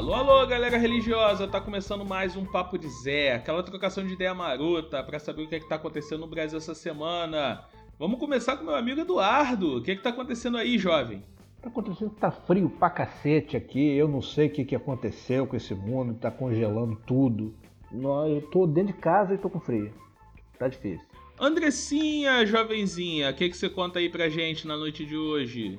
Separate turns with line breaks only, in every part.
Alô, alô, galera religiosa! Tá começando mais um Papo de Zé, aquela trocação de ideia marota para saber o que é que tá acontecendo no Brasil essa semana. Vamos começar com meu amigo Eduardo. O que é que tá acontecendo aí, jovem?
Tá acontecendo que tá frio pra cacete aqui. Eu não sei o que, que aconteceu com esse mundo, tá congelando tudo. Eu tô dentro de casa e tô com frio. Tá difícil.
Andressinha, jovenzinha, o que, que você conta aí pra gente na noite de hoje?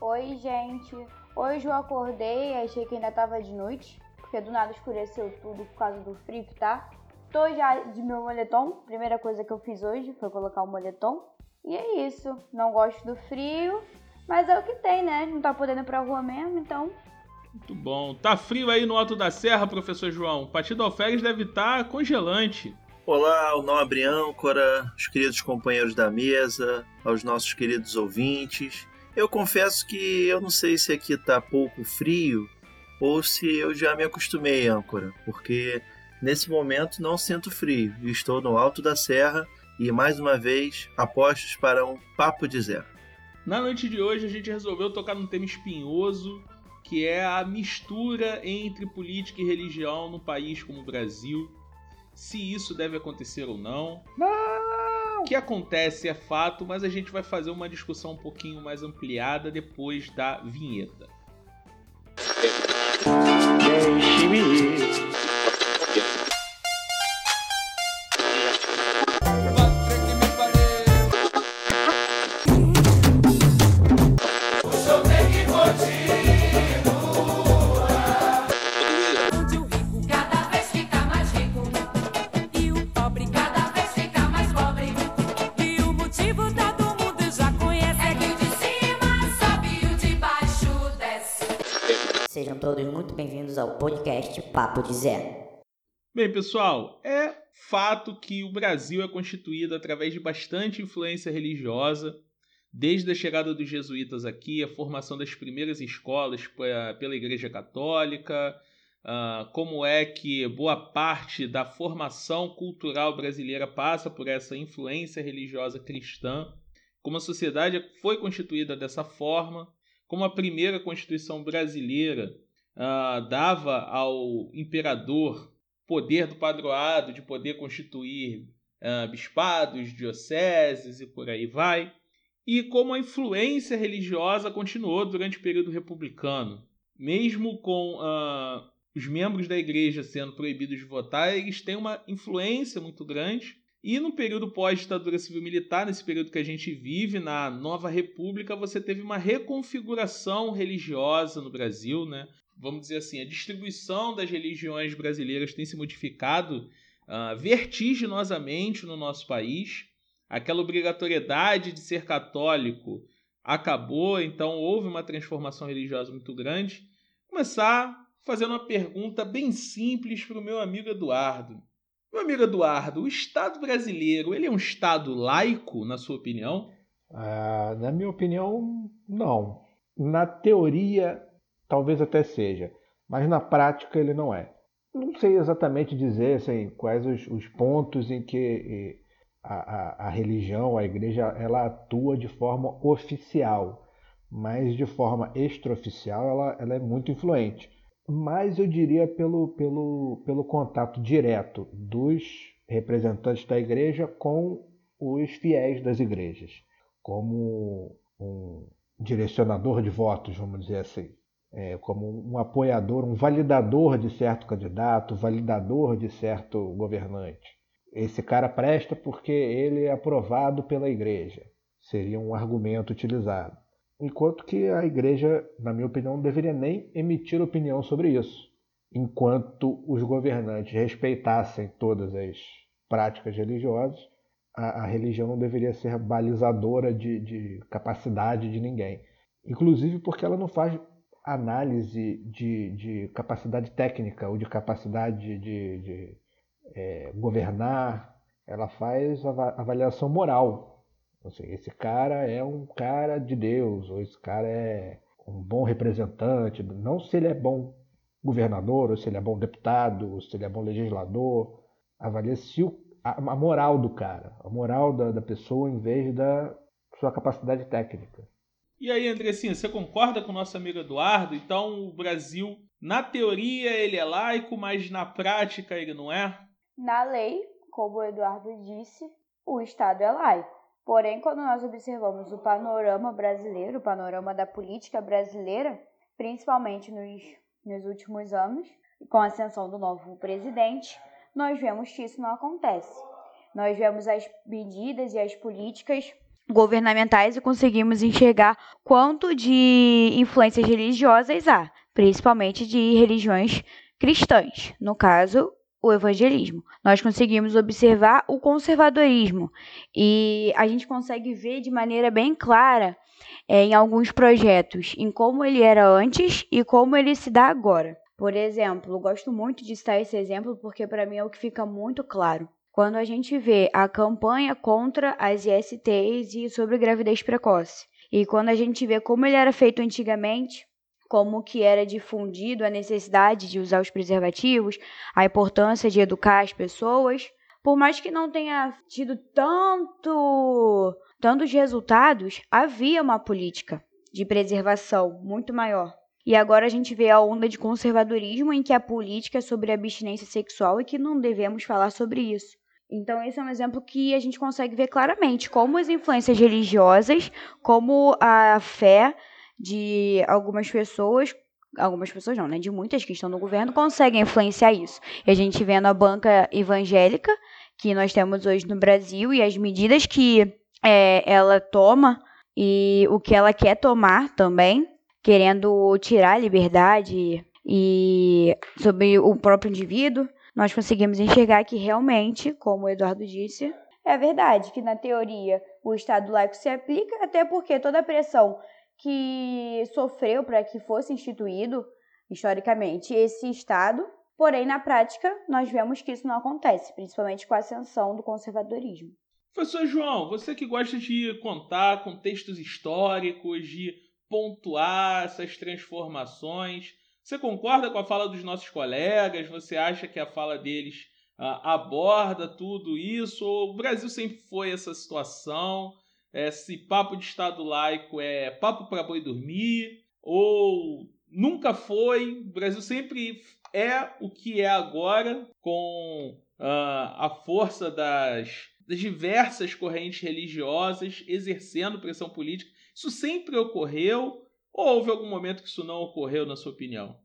Oi, gente. Hoje eu acordei e achei que ainda tava de noite, porque do nada escureceu tudo por causa do frio que tá. Tô já de meu moletom. Primeira coisa que eu fiz hoje foi colocar o moletom. E é isso. Não gosto do frio, mas é o que tem, né? Não tá podendo ir pra rua mesmo, então.
Muito bom. Tá frio aí no alto da serra, professor João. Partido Alferes deve estar tá congelante.
Olá, o nobre âncora, os queridos companheiros da mesa, aos nossos queridos ouvintes. Eu confesso que eu não sei se aqui tá pouco frio ou se eu já me acostumei, âncora, porque nesse momento não sinto frio e estou no alto da serra e mais uma vez apostos para um papo de zero.
Na noite de hoje a gente resolveu tocar num tema espinhoso, que é a mistura entre política e religião num país como o Brasil. Se isso deve acontecer ou não.
Não!
O que acontece é fato, mas a gente vai fazer uma discussão um pouquinho mais ampliada depois da vinheta. Deixe-me ir.
Ao podcast Papo de Zé.
Bem, pessoal, é fato que o Brasil é constituído através de bastante influência religiosa, desde a chegada dos jesuítas aqui, a formação das primeiras escolas pela Igreja Católica, uh, como é que boa parte da formação cultural brasileira passa por essa influência religiosa cristã, como a sociedade foi constituída dessa forma, como a primeira Constituição brasileira uh, dava ao imperador poder do padroado de poder constituir uh, bispados, dioceses e por aí vai, e como a influência religiosa continuou durante o período republicano. Mesmo com uh, os membros da igreja sendo proibidos de votar, eles têm uma influência muito grande. E no período pós-ditadura civil-militar, nesse período que a gente vive, na nova república, você teve uma reconfiguração religiosa no Brasil, né? Vamos dizer assim, a distribuição das religiões brasileiras tem se modificado uh, vertiginosamente no nosso país. Aquela obrigatoriedade de ser católico acabou, então houve uma transformação religiosa muito grande. Começar fazendo uma pergunta bem simples para o meu amigo Eduardo. Meu amigo Eduardo, o Estado brasileiro ele é um Estado laico, na sua opinião?
Ah, na minha opinião, não. Na teoria, talvez até seja, mas na prática ele não é. Não sei exatamente dizer assim, quais os, os pontos em que a, a, a, religião, a igreja, ela atua de forma oficial, mas de forma extraoficial ela, ela é muito influente. Mas eu diria pelo, pelo, pelo contato direto dos representantes da igreja com os fiéis das igrejas, como um direcionador de votos, vamos dizer assim é, como um apoiador, um validador de certo candidato, validador de certo governante. Esse cara presta porque ele é aprovado pela igreja. Seria um argumento utilizado. Enquanto que a igreja, na minha opinião, não deveria nem emitir opinião sobre isso. Enquanto os governantes respeitassem todas as práticas religiosas, a, a religião não deveria ser balizadora de, de capacidade de ninguém. Inclusive porque ela não faz análise de, de capacidade técnica ou de capacidade de, de é, governar, ela faz avaliação moral. Assim, esse cara é um cara de Deus, ou esse cara é um bom representante, não se ele é bom governador, ou se ele é bom deputado, ou se ele é bom legislador. Avalia se a, a, moral do cara, a moral da, da pessoa em vez da sua capacidade técnica.
E aí, Andressinha, você concorda com o nosso amigo Eduardo? Então, o Brasil, na teoria, ele é laico, mas na prática ele não é?
Na lei, como o Eduardo disse, o Estado é laico. Porém, quando nós observamos o panorama brasileiro, o panorama da política brasileira, principalmente nos, nos últimos anos, com a ascensão do novo presidente, nós vemos que isso não acontece. Nós vemos as medidas e as políticas governamentais e conseguimos enxergar quanto de influências religiosas há, principalmente de religiões cristãs, no caso, o evangelismo. Nós conseguimos observar o conservadorismo e a gente consegue ver de maneira bem clara é, em alguns projetos em como ele era antes e como ele se dá agora. Por exemplo, gosto muito de citar esse exemplo porque para mim é o que fica muito claro. Quando a gente vê a campanha contra as ISTs e sobre gravidez precoce, e quando a gente vê como ele era feito antigamente, como que era difundido a necessidade de usar os preservativos, a importância de educar as pessoas, por mais que não tenha tido tanto tantos resultados, havia uma política de preservação muito maior. E agora a gente vê a onda de conservadorismo em que a política é sobre abstinência sexual e que não devemos falar sobre isso. Então, esse é um exemplo que a gente consegue ver claramente como as influências religiosas, como a fé de algumas pessoas, algumas pessoas não, né, de muitas que estão no governo, conseguem influenciar isso. E a gente vê na banca evangélica que nós temos hoje no Brasil e as medidas que é, ela toma e o que ela quer tomar também, querendo tirar a liberdade e sobre o próprio indivíduo nós conseguimos enxergar que realmente, como o Eduardo disse, é verdade que na teoria o Estado laico se aplica, até porque toda a pressão que sofreu para que fosse instituído historicamente esse Estado, porém na prática nós vemos que isso não acontece, principalmente com a ascensão do conservadorismo.
Professor João, você que gosta de contar contextos históricos, de pontuar essas transformações, você concorda com a fala dos nossos colegas? Você acha que a fala deles uh, aborda tudo isso? O Brasil sempre foi essa situação? Esse papo de Estado laico é papo para boi dormir? Ou nunca foi? O Brasil sempre é o que é agora, com uh, a força das, das diversas correntes religiosas exercendo pressão política. Isso sempre ocorreu ou houve algum momento que isso não ocorreu, na sua opinião?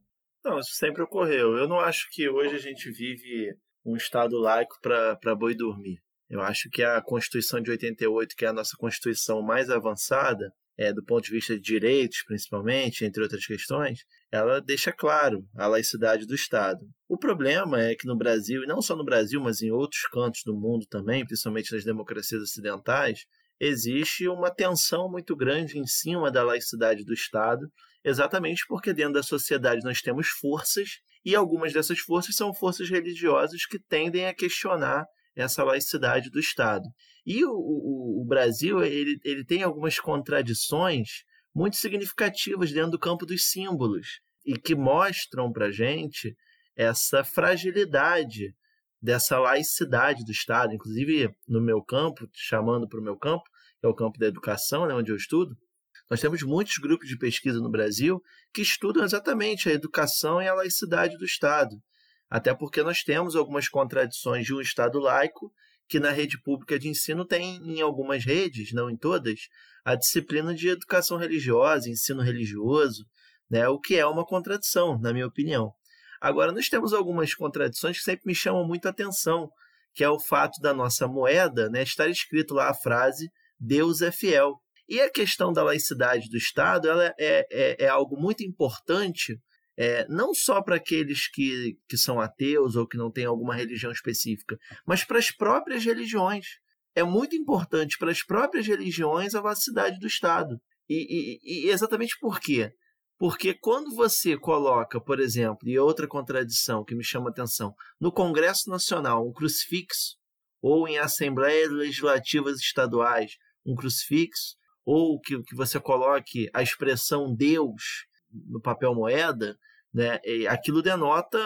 Não, isso sempre ocorreu. Eu não acho que hoje a gente vive um Estado laico para boi dormir. Eu acho que a Constituição de 88, que é a nossa Constituição mais avançada, é, do ponto de vista de direitos, principalmente, entre outras questões, ela deixa claro a laicidade do Estado. O problema é que no Brasil, e não só no Brasil, mas em outros cantos do mundo também, principalmente nas democracias ocidentais, existe uma tensão muito grande em cima da laicidade do Estado, exatamente porque dentro da sociedade nós temos forças e algumas dessas forças são forças religiosas que tendem a questionar essa laicidade do Estado. E o, o, o Brasil ele, ele tem algumas contradições muito significativas dentro do campo dos símbolos e que mostram para gente essa fragilidade dessa laicidade do Estado, inclusive no meu campo, chamando para o meu campo, que é o campo da educação, né, onde eu estudo, nós temos muitos grupos de pesquisa no Brasil que estudam exatamente a educação e a laicidade do Estado. Até porque nós temos algumas contradições de um Estado laico, que na rede pública de ensino tem, em algumas redes, não em todas, a disciplina de educação religiosa, ensino religioso, né, o que é uma contradição, na minha opinião. Agora, nós temos algumas contradições que sempre me chamam muito a atenção, que é o fato da nossa moeda né, estar escrito lá a frase Deus é fiel. E a questão da laicidade do Estado ela é, é, é algo muito importante, é, não só para aqueles que, que são ateus ou que não têm alguma religião específica, mas para as próprias religiões. É muito importante para as próprias religiões a laicidade do Estado. E, e, e exatamente por quê? Porque quando você coloca, por exemplo, e outra contradição que me chama a atenção, no Congresso Nacional um crucifixo, ou em assembleias legislativas estaduais um crucifixo, ou que, que você coloque a expressão Deus no papel moeda, né, aquilo denota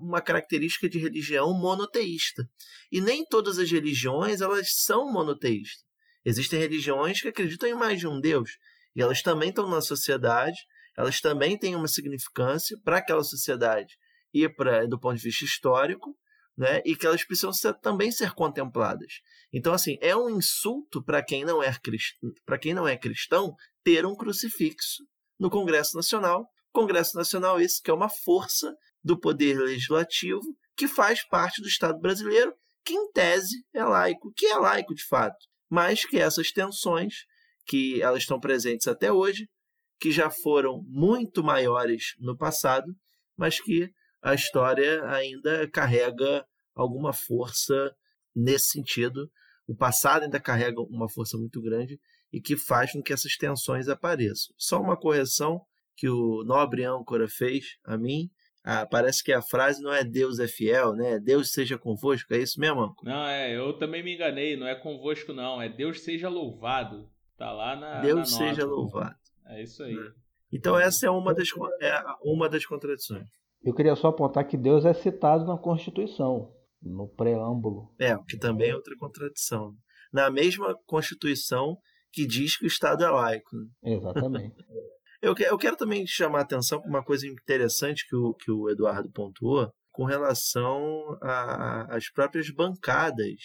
uma característica de religião monoteísta. E nem todas as religiões elas são monoteístas. Existem religiões que acreditam em mais de um Deus. E elas também estão na sociedade, elas também têm uma significância para aquela sociedade e para do ponto de vista histórico, né? E que elas precisam ser, também ser contempladas. Então, assim, é um insulto para quem não é para quem não é cristão ter um crucifixo no Congresso Nacional. Congresso Nacional esse que é uma força do poder legislativo que faz parte do Estado brasileiro, que em tese é laico, que é laico de fato, mas que essas tensões que elas estão presentes até hoje, que já foram muito maiores no passado, mas que a história ainda carrega alguma força nesse sentido. O passado ainda carrega uma força muito grande e que faz com que essas tensões apareçam. Só uma correção que o nobre âncora fez a mim. Ah, parece que a frase não é Deus é fiel, né? Deus seja convosco, é isso mesmo, âncora?
Não, é, eu também me enganei, não é convosco não, é Deus seja louvado. Tá lá na
Deus
na
seja louvado.
É isso aí.
Então essa é uma das, é uma das contradições.
Eu queria só apontar que Deus é citado na Constituição, no preâmbulo.
É, o que também é outra contradição. Na mesma Constituição que diz que o Estado é laico.
Né? Exatamente.
eu, eu quero também chamar a atenção para uma coisa interessante que o, que o Eduardo pontuou com relação às próprias bancadas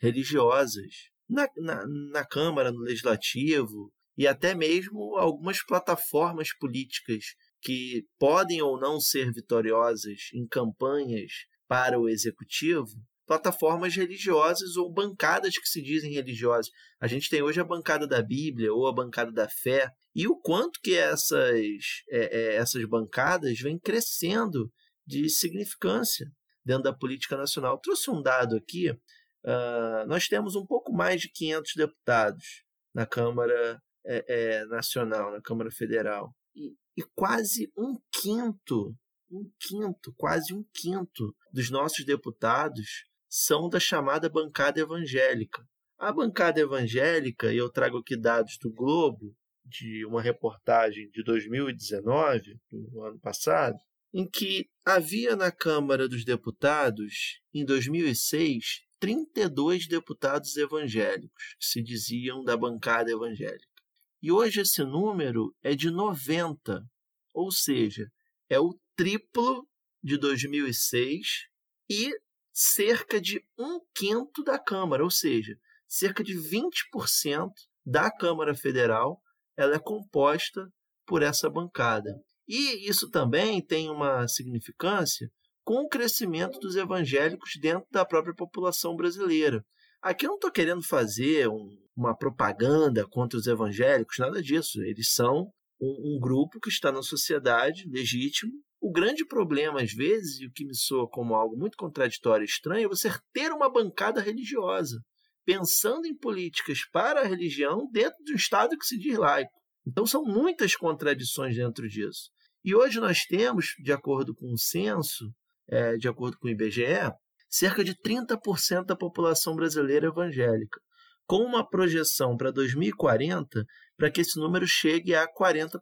religiosas na, na, na Câmara, no Legislativo, e até mesmo algumas plataformas políticas que podem ou não ser vitoriosas em campanhas para o executivo, plataformas religiosas ou bancadas que se dizem religiosas. A gente tem hoje a bancada da Bíblia ou a bancada da fé, e o quanto que essas, é, é, essas bancadas vêm crescendo de significância dentro da política nacional. Eu trouxe um dado aqui, uh, nós temos um pouco mais de 500 deputados na Câmara é, é, Nacional, na Câmara Federal. E quase um quinto, um quinto, quase um quinto dos nossos deputados são da chamada bancada evangélica. A bancada evangélica, e eu trago aqui dados do Globo, de uma reportagem de 2019, do ano passado, em que havia na Câmara dos Deputados, em 2006, 32 deputados evangélicos que se diziam da bancada evangélica. E hoje esse número é de 90, ou seja, é o triplo de 2006 e cerca de um quinto da Câmara, ou seja, cerca de 20% da Câmara Federal ela é composta por essa bancada. E isso também tem uma significância com o crescimento dos evangélicos dentro da própria população brasileira. Aqui eu não estou querendo fazer um, uma propaganda contra os evangélicos, nada disso. Eles são um, um, grupo que está na sociedade, legítimo. O grande problema, às vezes, e o que me soa como algo muito contraditório e estranho, é você ter uma bancada religiosa, pensando em políticas para a religião dentro de um Estado que se diz laico. Então, são muitas contradições dentro disso. E hoje nós temos, de acordo com o censo, é, de acordo com o IBGE, cerca de 30% da população brasileira evangélica, com uma projeção para 2040 para que esse número chegue a 40%.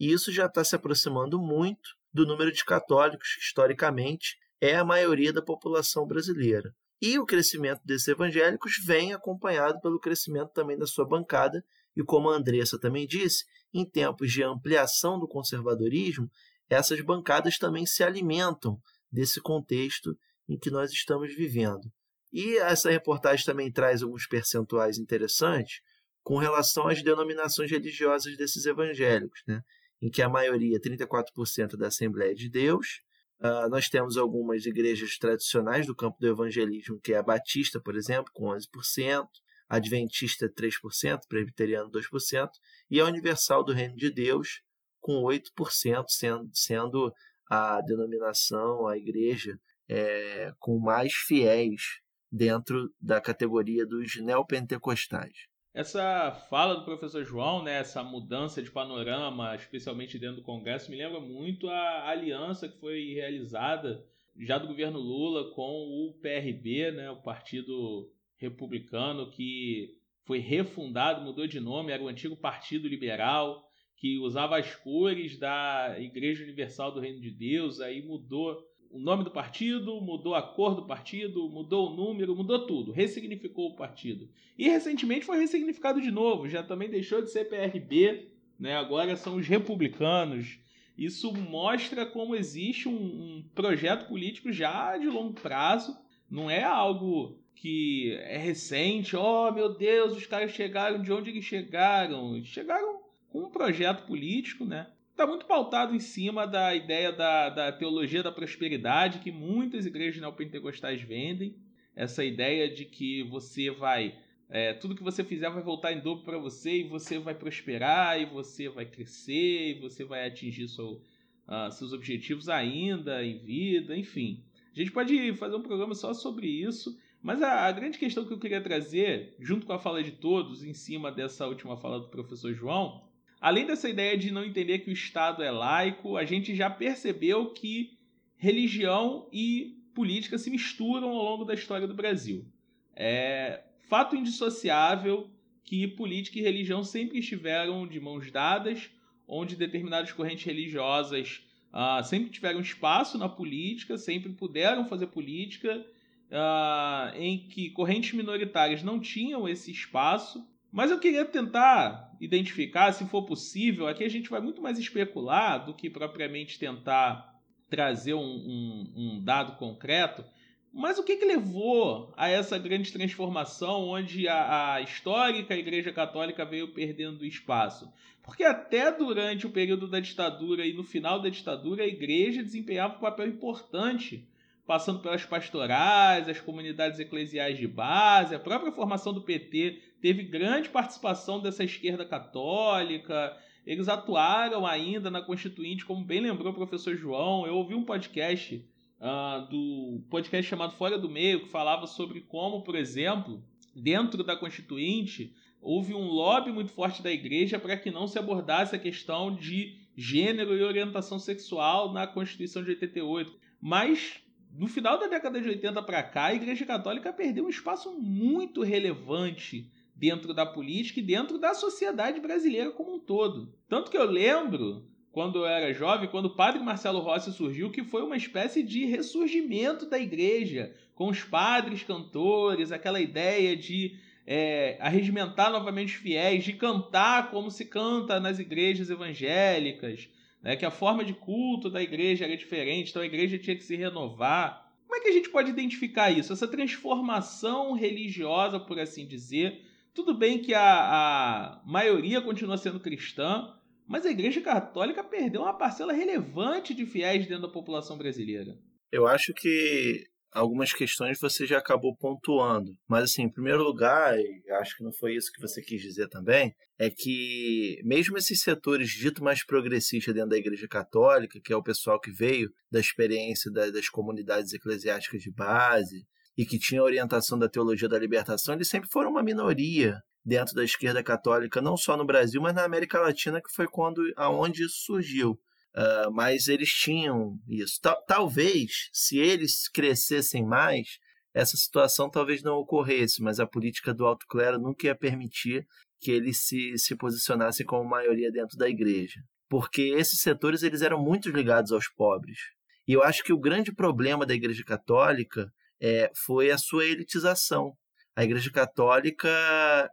E isso já está se aproximando muito do número de católicos, que historicamente é a maioria da população brasileira. E o crescimento desses evangélicos vem acompanhado pelo crescimento também da sua bancada, e como a Andressa também disse, em tempos de ampliação do conservadorismo, essas bancadas também se alimentam desse contexto em que nós estamos vivendo. E essa reportagem também traz alguns percentuais interessantes com relação às denominações religiosas desses evangélicos, né? em que a maioria, 34% da Assembleia de Deus. Uh, nós temos algumas igrejas tradicionais do campo do evangelismo, que é a Batista, por exemplo, com 11%, a Adventista 3%, Presbiteriano 2%, e a Universal do Reino de Deus, com 8%, sendo, sendo a denominação, a igreja é, com mais fiéis dentro da categoria dos neopentecostais.
Essa fala do professor João, né, essa mudança de panorama, especialmente dentro do Congresso, me lembra muito a aliança que foi realizada já do governo Lula com o PRB, né, o Partido Republicano, que foi refundado, mudou de nome, era o antigo Partido Liberal, que usava as cores da Igreja Universal do Reino de Deus, aí mudou o nome do partido, mudou a cor do partido, mudou o número, mudou tudo, ressignificou o partido. E recentemente foi ressignificado de novo, já também deixou de ser PRB, né? agora são os republicanos. Isso mostra como existe um, um projeto político já de longo prazo, não é algo que é recente, oh meu Deus, os caras chegaram de onde eles chegaram? Chegaram com um projeto político, né? Está muito pautado em cima da ideia da, da teologia da prosperidade que muitas igrejas neopentecostais vendem. Essa ideia de que você vai. É, tudo que você fizer vai voltar em dobro para você e você vai prosperar e você vai crescer e você vai atingir seu, uh, seus objetivos ainda em vida, enfim. A gente pode fazer um programa só sobre isso mas a, a, grande questão que eu queria trazer, junto com a fala de todos, em cima dessa última fala do professor João, além dessa ideia de não entender que o Estado é laico, a gente já percebeu que religião e política se misturam ao longo da história do Brasil. É fato indissociável que política e religião sempre estiveram de mãos dadas, onde determinadas correntes religiosas uh, sempre tiveram espaço na política, sempre puderam fazer política uh, em que correntes minoritárias não tinham esse espaço. Mas eu queria tentar identificar, se for possível, aqui a gente vai muito mais especular do que propriamente tentar trazer um, um, um dado concreto. Mas o que, que levou a essa grande transformação onde a, a, histórica Igreja Católica veio perdendo espaço? Porque até durante o período da ditadura e no final da ditadura, a Igreja desempenhava um papel importante passando pelas pastorais, as comunidades eclesiais de base, a própria formação do PT teve grande participação dessa esquerda católica. Eles atuaram ainda na Constituinte, como bem lembrou o professor João. Eu ouvi um podcast uh, do podcast chamado Fora do Meio, que falava sobre como, por exemplo, dentro da Constituinte, houve um lobby muito forte da igreja para que não se abordasse a questão de gênero e orientação sexual na Constituição de 88. Mas no final da década de 80 para cá, a Igreja Católica perdeu um espaço muito relevante dentro da política e dentro da sociedade brasileira como um todo. Tanto que eu lembro, quando eu era jovem, quando o padre Marcelo Rossi surgiu, que foi uma espécie de ressurgimento da igreja, com os padres cantores, aquela ideia de é, arregimentar novamente os fiéis, de cantar como se canta nas igrejas evangélicas, né, que a forma de culto da igreja era diferente, então a igreja tinha que se renovar. Como é que a gente pode identificar isso? Essa transformação religiosa, por assim dizer. Tudo bem que a, a maioria continua sendo cristã, mas a Igreja Católica perdeu uma parcela relevante de fiéis dentro da população brasileira.
Eu acho que algumas questões você já acabou pontuando. Mas, assim, em primeiro lugar, acho que não foi isso que você quis dizer também, é que mesmo esses setores dito mais progressistas dentro da Igreja Católica, que é o pessoal que veio da experiência das comunidades eclesiásticas de base e que tinha orientação da teologia da libertação, eles sempre foram uma minoria dentro da esquerda católica, não só no Brasil, mas na América Latina, que foi quando aonde isso surgiu. Uh, mas eles tinham isso. talvez, se eles crescessem mais, essa situação talvez não ocorresse, mas a política do alto clero nunca ia permitir que eles se, se posicionassem como maioria dentro da igreja. Porque esses setores eles eram muito ligados aos pobres. E eu acho que o grande problema da igreja católica é, foi a sua elitização. A igreja católica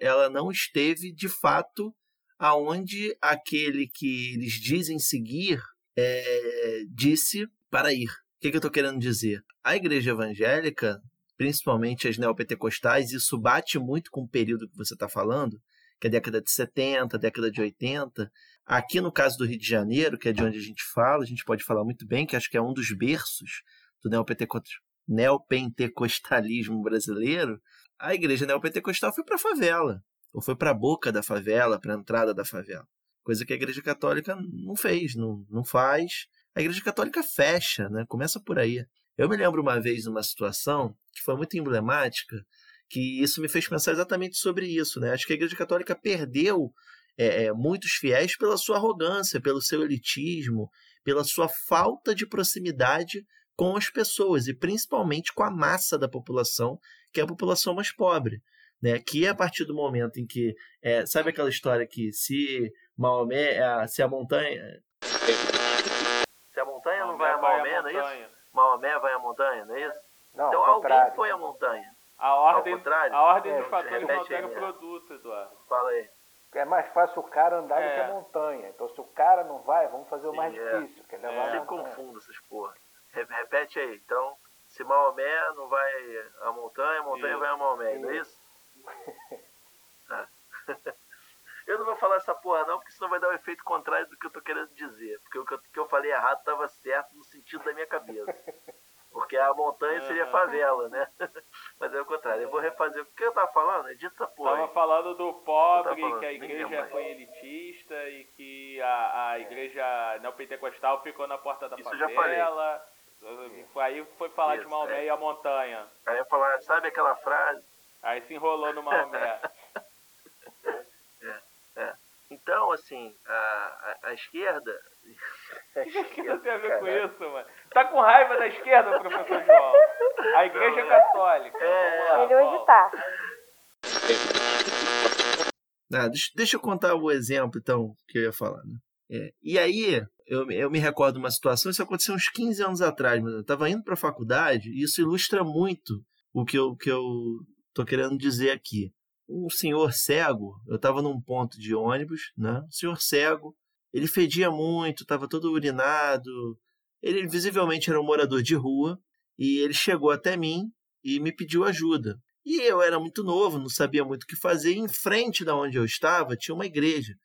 ela não esteve, de fato, aonde aquele que eles dizem seguir é, disse para ir. O que, que eu estou querendo dizer? A igreja evangélica, principalmente as neopentecostais, isso bate muito com o período que você está falando, que é a década de 70, década de 80. Aqui no caso do Rio de Janeiro, que é de onde a gente fala, a gente pode falar muito bem, que acho que é um dos berços do neopentecostalismo brasileiro, a igreja neopentecostal foi para a favela, ou foi para a boca da favela, para a entrada da favela coisa que a Igreja Católica não fez, não, não faz. A Igreja Católica fecha, né? Começa por aí. Eu me lembro uma vez numa situação que foi muito emblemática, que isso me fez pensar exatamente sobre isso, né? Acho que a Igreja Católica perdeu é, é, muitos fiéis pela sua arrogância, pelo seu elitismo, pela sua falta de proximidade com as pessoas e principalmente com a massa da população, que é a população mais pobre. Né, que é a partir do momento em que, é, sabe aquela história que se Maomé, se a montanha. Se a montanha não vai a Maomé, não é isso? Maomé vai à montanha, não é isso?
Não,
então
ao
alguém
contrário.
foi à montanha.
A ordem,
Ao contrário?
a ordem
É,
dos fatores não altera o produto, Eduardo.
Fala aí.
É mais fácil o cara andar do
É.
que a montanha. Então se o cara não vai, vamos fazer o mais
Sim, é.
difícil, que é
É.
levar
Eu
a
sempre
montanha.
confundo essas porra. Re- Repete aí. Então, se Maomé não vai à montanha, a montanha
Isso.
vai a Maomé, não é isso? Eu não vou falar essa porra não, porque senão vai dar o efeito contrário do que eu tô querendo dizer. Porque o que eu, falei errado estava certo no sentido da minha cabeça. Porque a montanha seria favela, né? Mas é o contrário. Eu vou refazer. O que eu tava falando? Edita essa porra
Tava
aí.
falando do pobre,
falando,
que a igreja foi elitista e que a, a igreja neopentecostal ficou na porta da
Isso eu já
favela. Foi Aí foi falar de
Isso,
Maomé
é.
e a montanha.
Aí eu falar, sabe aquela frase?
Aí se enrolou no Maomé.
Então, assim, a, a, a esquerda.
O que
esquerda,
tem a ver com isso, mano? Tá com raiva da esquerda, professor João? A igreja
Não, é.
católica.
É.
Lá,
Ele hoje tá.
Ah, deixa, deixa eu contar o exemplo, então, que eu ia falar. Né? É, e aí, eu, eu me recordo de uma situação, isso aconteceu uns 15 anos atrás, mas eu estava indo para a faculdade, e isso ilustra muito o que eu, que eu tô querendo dizer aqui. Um senhor cego, eu estava num ponto de ônibus, né? Um senhor cego, ele fedia muito, estava todo urinado, ele visivelmente era um morador de rua, e ele chegou até mim e me pediu ajuda. E eu era muito novo, não sabia muito o que fazer. E em frente da onde eu estava tinha uma igreja,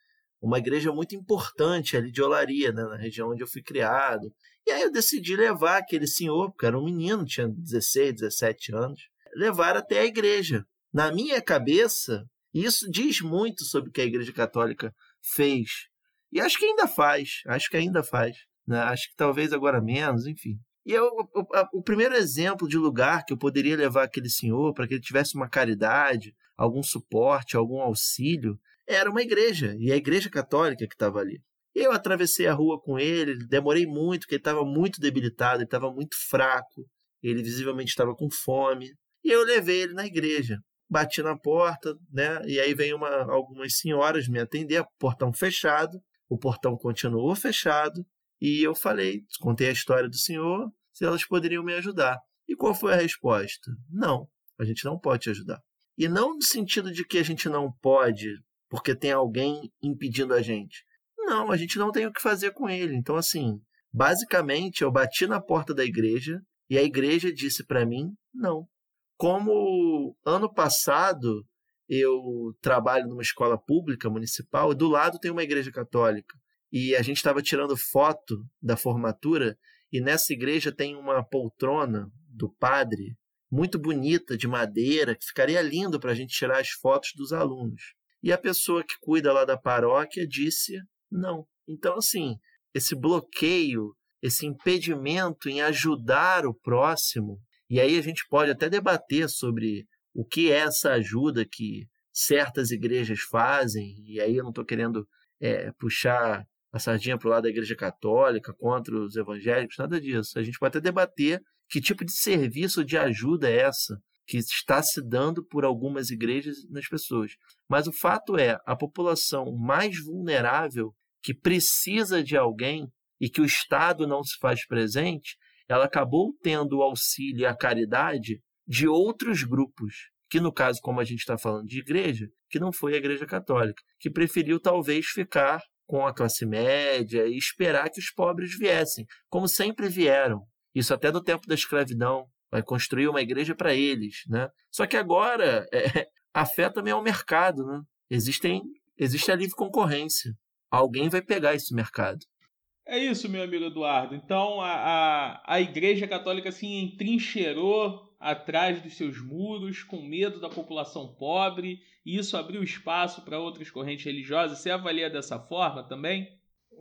uma igreja muito importante ali de Olaria, né, na região onde eu fui criado. E aí eu decidi levar aquele senhor, porque era um menino, tinha 16, 17 anos, levar até a igreja. Na minha cabeça, isso diz muito sobre o que a Igreja Católica fez. E acho que ainda faz, acho que ainda faz. Né? Acho que talvez agora menos, enfim. E eu, o, o primeiro exemplo de lugar que eu poderia levar aquele senhor para que ele tivesse uma caridade, algum suporte, algum auxílio, era uma igreja, e a igreja católica que estava ali. Eu atravessei a rua com ele, demorei muito, porque ele estava muito debilitado, ele estava muito fraco, ele visivelmente estava com fome, e eu levei ele na igreja. Bati na porta, né? E aí veio uma, algumas senhoras me atender, portão fechado, o portão continuou fechado, e eu falei, contei a história do senhor, se elas poderiam me ajudar. E qual foi a resposta? Não, a gente não pode te ajudar. E não no sentido de que a gente não pode porque tem alguém impedindo a gente. Não, a gente não tem o que fazer com ele. Então, assim, basicamente eu bati na porta da igreja e a igreja disse para mim não. Como ano passado eu trabalho numa escola pública municipal, e do lado tem uma igreja católica. E a gente estava tirando foto da formatura, e nessa igreja tem uma poltrona do padre, muito bonita, de madeira, que ficaria lindo para a gente tirar as fotos dos alunos. E a pessoa que cuida lá da paróquia disse não. Então, assim, esse bloqueio, esse impedimento em ajudar o próximo, e aí a gente pode até debater sobre o que é essa ajuda que certas igrejas fazem, e aí eu não estou querendo é, puxar a sardinha para o lado da igreja católica contra os evangélicos, nada disso. A gente pode até debater que tipo de serviço de ajuda é essa que está se dando por algumas igrejas nas pessoas. Mas o fato é, a população mais vulnerável que precisa de alguém e que o Estado não se faz presente, ela acabou tendo o auxílio e a caridade de outros grupos, que no caso, como a gente está falando de igreja, que não foi a igreja católica, que preferiu talvez ficar com a classe média e esperar que os pobres viessem, como sempre vieram. Isso até do tempo da escravidão, vai construir uma igreja para eles, né? Só que agora é, a fé também é o mercado, né? Existem, existe a livre concorrência. Alguém vai pegar esse mercado.
É isso, meu amigo Eduardo. Então a, a, a Igreja Católica se entrincheirou atrás dos seus muros, com medo da população pobre, e isso abriu espaço para outras correntes religiosas. Você avalia dessa forma também?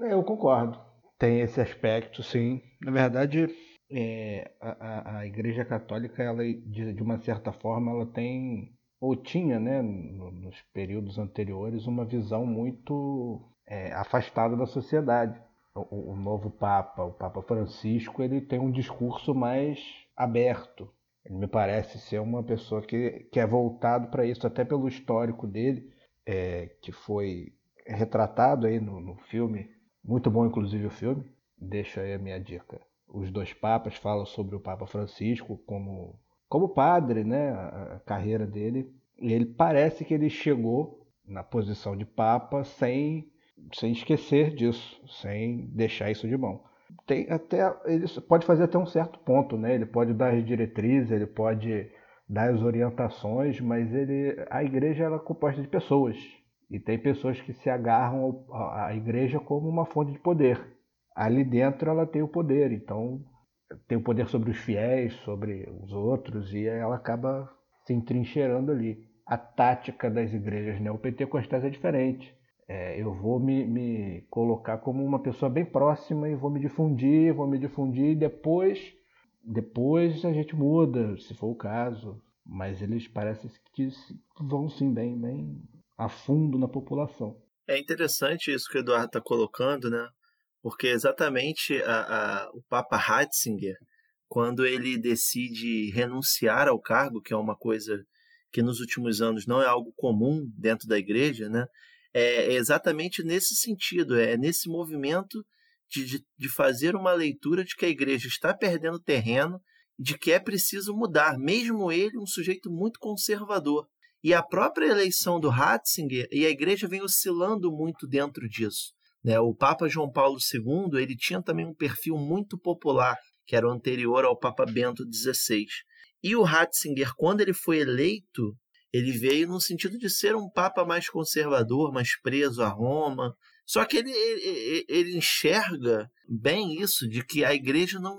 Eu concordo. Tem esse aspecto, sim. Na verdade, é, a, a- Igreja Católica, ela, de, de uma certa forma, ela tem, ou tinha, né, no- nos períodos anteriores, uma visão muito é, afastada da sociedade. O, o- novo Papa, o Papa Francisco, ele tem um discurso mais aberto. Ele me parece ser uma pessoa que, que é voltado para isso, até pelo histórico dele, é, que foi retratado aí no, no filme. Muito bom, inclusive, o filme. Deixa aí a minha dica. os dois papas, fala sobre o Papa Francisco como, como padre, né, a carreira dele. E ele parece que ele chegou na posição de papa sem, sem esquecer disso, sem deixar isso de mão. Tem até ele pode fazer até um certo ponto, né? Ele pode dar as diretrizes, ele pode dar as orientações, mas ele a igreja ela é composta de pessoas e tem pessoas que se agarram à igreja como uma fonte de poder. Ali dentro ela tem o poder, então tem o poder sobre os fiéis, sobre os outros e ela acaba se entrincheirando ali a tática das igrejas neopentecostais é diferente. É, eu vou me, me, colocar como uma pessoa bem próxima e vou me difundir, vou me difundir e depois, depois a gente muda, se for o caso. Mas eles parecem que vão sim bem, bem a fundo na população.
É interessante isso que o Eduardo está colocando, né? Porque exatamente a, a, o Papa Ratzinger, quando ele decide renunciar ao cargo, que é uma coisa que nos últimos anos não é algo comum dentro da igreja, né? É exatamente nesse sentido, é nesse movimento de, de, de fazer uma leitura de que a igreja está perdendo terreno, de que é preciso mudar, mesmo ele um sujeito muito conservador. E a própria eleição do Ratzinger, e a igreja vem oscilando muito dentro disso. Né? O Papa João Paulo II ele tinha também um perfil muito popular, que era o anterior ao Papa Bento XVI. E o Ratzinger, quando ele foi eleito, ele veio no sentido de ser um papa mais conservador, mais preso a Roma. Só que ele, ele, ele enxerga bem isso, de que a igreja não,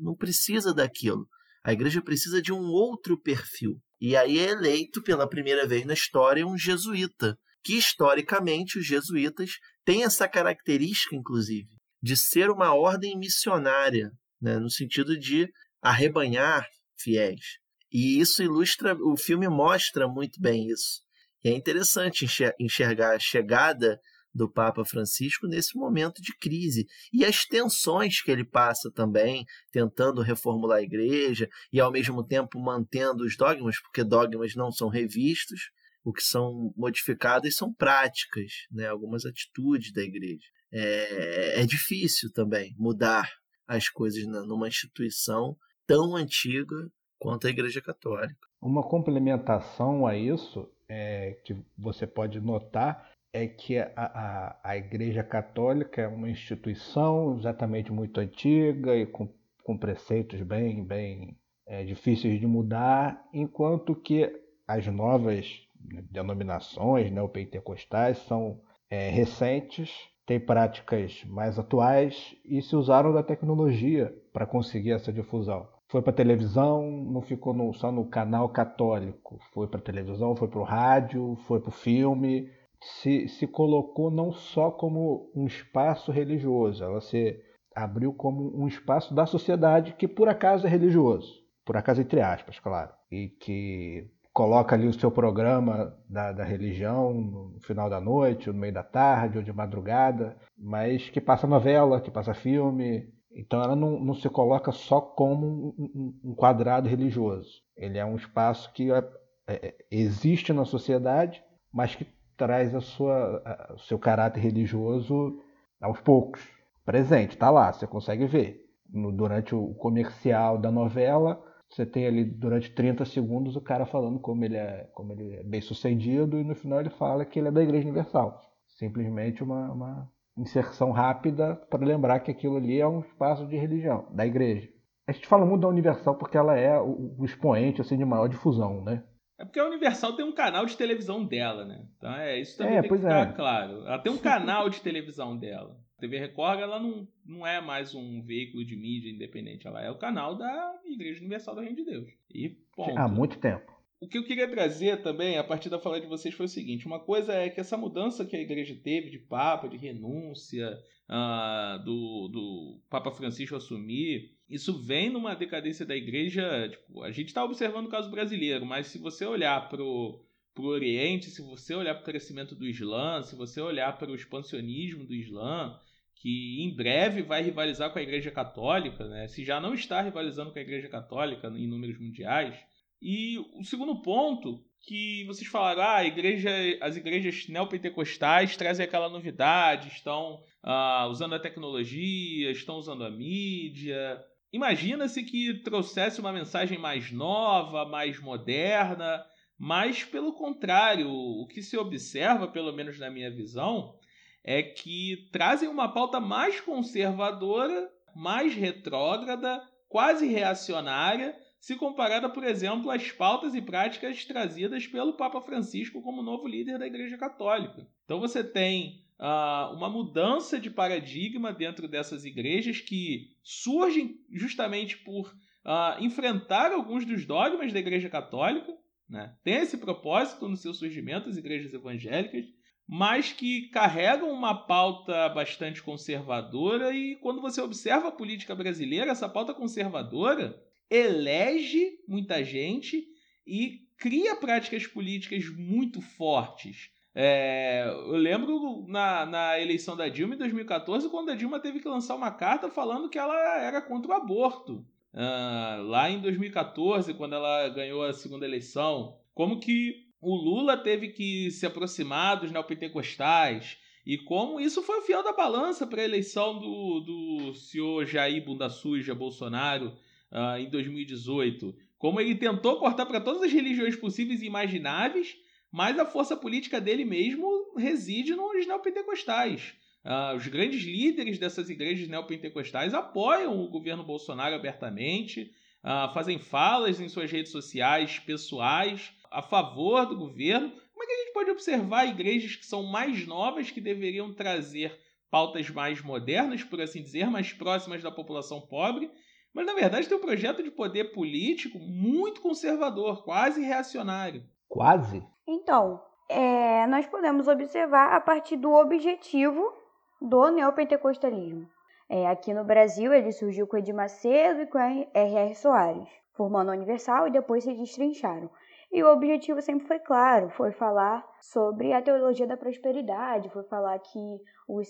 não precisa daquilo. A igreja precisa de um outro perfil. E aí é eleito pela primeira vez na história um jesuíta, que historicamente os jesuítas têm essa característica, inclusive, de ser uma ordem missionária, né, no sentido de arrebanhar fiéis. E isso ilustra, o filme mostra muito bem isso. E é interessante enxergar a chegada do Papa Francisco nesse momento de crise e as tensões que ele passa também, tentando reformular a igreja e ao mesmo tempo mantendo os dogmas, porque dogmas não são revistos, o que são modificados são práticas, né, algumas atitudes da igreja. É, é difícil também mudar as coisas numa instituição tão antiga quanto a Igreja Católica.
Uma complementação a isso é, que você pode notar é que a, a, a Igreja Católica é uma instituição exatamente muito antiga e com, com preceitos bem, bem é, difíceis de mudar, enquanto que as novas denominações neopentecostais são é, recentes, têm práticas mais atuais e se usaram da tecnologia para conseguir essa difusão foi para televisão, não ficou no, só no canal católico, foi para televisão, foi para o rádio, foi para o filme, se, se colocou não só como um espaço religioso, ela se abriu como um espaço da sociedade que por acaso é religioso, por acaso entre aspas, claro, e que coloca ali o seu programa da, da religião no final da noite, no meio da tarde, ou de madrugada, mas que passa novela, que passa filme, então ela não, não se coloca só como um, um, quadrado religioso. Ele é um espaço que é, é, existe na sociedade, mas que traz a sua, a, o seu caráter religioso aos poucos. Presente, está lá, você consegue ver. No, durante o comercial da novela, você tem ali durante 30 segundos o cara falando como ele é, como ele é bem sucedido e no final ele fala que ele é da Igreja Universal. Simplesmente uma, uma inserção rápida para lembrar que aquilo ali é um espaço de religião, da igreja. A gente fala muito da Universal porque ela é o, o expoente assim, de maior difusão, né?
É porque a Universal tem um canal de televisão dela, né? Então é isso também é, tem que ficar é. claro. Ela tem um canal de televisão dela. A TV Record ela não, não é mais um veículo de mídia independente, ela é o canal da Igreja Universal do Reino de Deus. E ponto.
Há muito tempo.
O que eu queria trazer também, a partir da fala de vocês, foi o seguinte: uma coisa é que essa mudança que a igreja teve de Papa, de renúncia, uh, do, do Papa Francisco assumir, isso vem numa decadência da igreja. Tipo, a gente está observando o caso brasileiro, mas se você olhar para o Oriente, se você olhar para o crescimento do Islã, se você olhar para o expansionismo do Islã, que em breve vai rivalizar com a Igreja Católica, né? se já não está rivalizando com a Igreja Católica em números mundiais e o segundo ponto que vocês falaram, ah, igreja, as igrejas neopentecostais trazem aquela novidade, estão uh, usando a tecnologia, estão usando a mídia. Imagina-se que trouxesse uma mensagem mais nova, mais moderna, mas pelo contrário, o que se observa, pelo menos na minha visão, é que trazem uma pauta mais conservadora, mais retrógrada, quase reacionária, se comparada, por exemplo, às pautas e práticas trazidas pelo Papa Francisco como novo líder da Igreja Católica. Então você tem uh, uma mudança de paradigma dentro dessas igrejas que surgem justamente por uh, enfrentar alguns dos dogmas da Igreja Católica, né? tem esse propósito no seu surgimento, as igrejas evangélicas, mas que carregam uma pauta bastante conservadora e quando você observa a política brasileira, essa pauta conservadora elege muita gente e cria práticas políticas muito fortes. É, eu lembro na, na eleição da Dilma em 2014, quando a Dilma teve que lançar uma carta falando que ela era contra o aborto. Uh, lá em 2014, quando ela ganhou a segunda eleição, como que o Lula teve que se aproximar dos neopentecostais e como isso foi o fiel da balança para a eleição do, do senhor Jair Bunda Suja Bolsonaro uh, em 2018. Como ele tentou cortar para todas as religiões possíveis e imagináveis, mas a força política dele mesmo reside nos neopentecostais. Uh, os grandes líderes dessas igrejas neopentecostais apoiam o governo Bolsonaro abertamente, uh, fazem falas em suas redes sociais pessoais a favor do governo. Como é que a gente pode observar igrejas que são mais novas, que deveriam trazer pautas mais modernas, por assim dizer, mais próximas da população pobre, mas na verdade tem um projeto de poder político muito conservador, quase reacionário.
Quase?
Então, é, nós podemos observar a partir do objetivo do neopentecostalismo. É, aqui no Brasil, ele surgiu com Edir Macedo e com R.R. Soares, formando a Universal e depois se destrincharam. E o objetivo sempre foi claro, foi falar sobre a teologia da prosperidade, foi falar que o,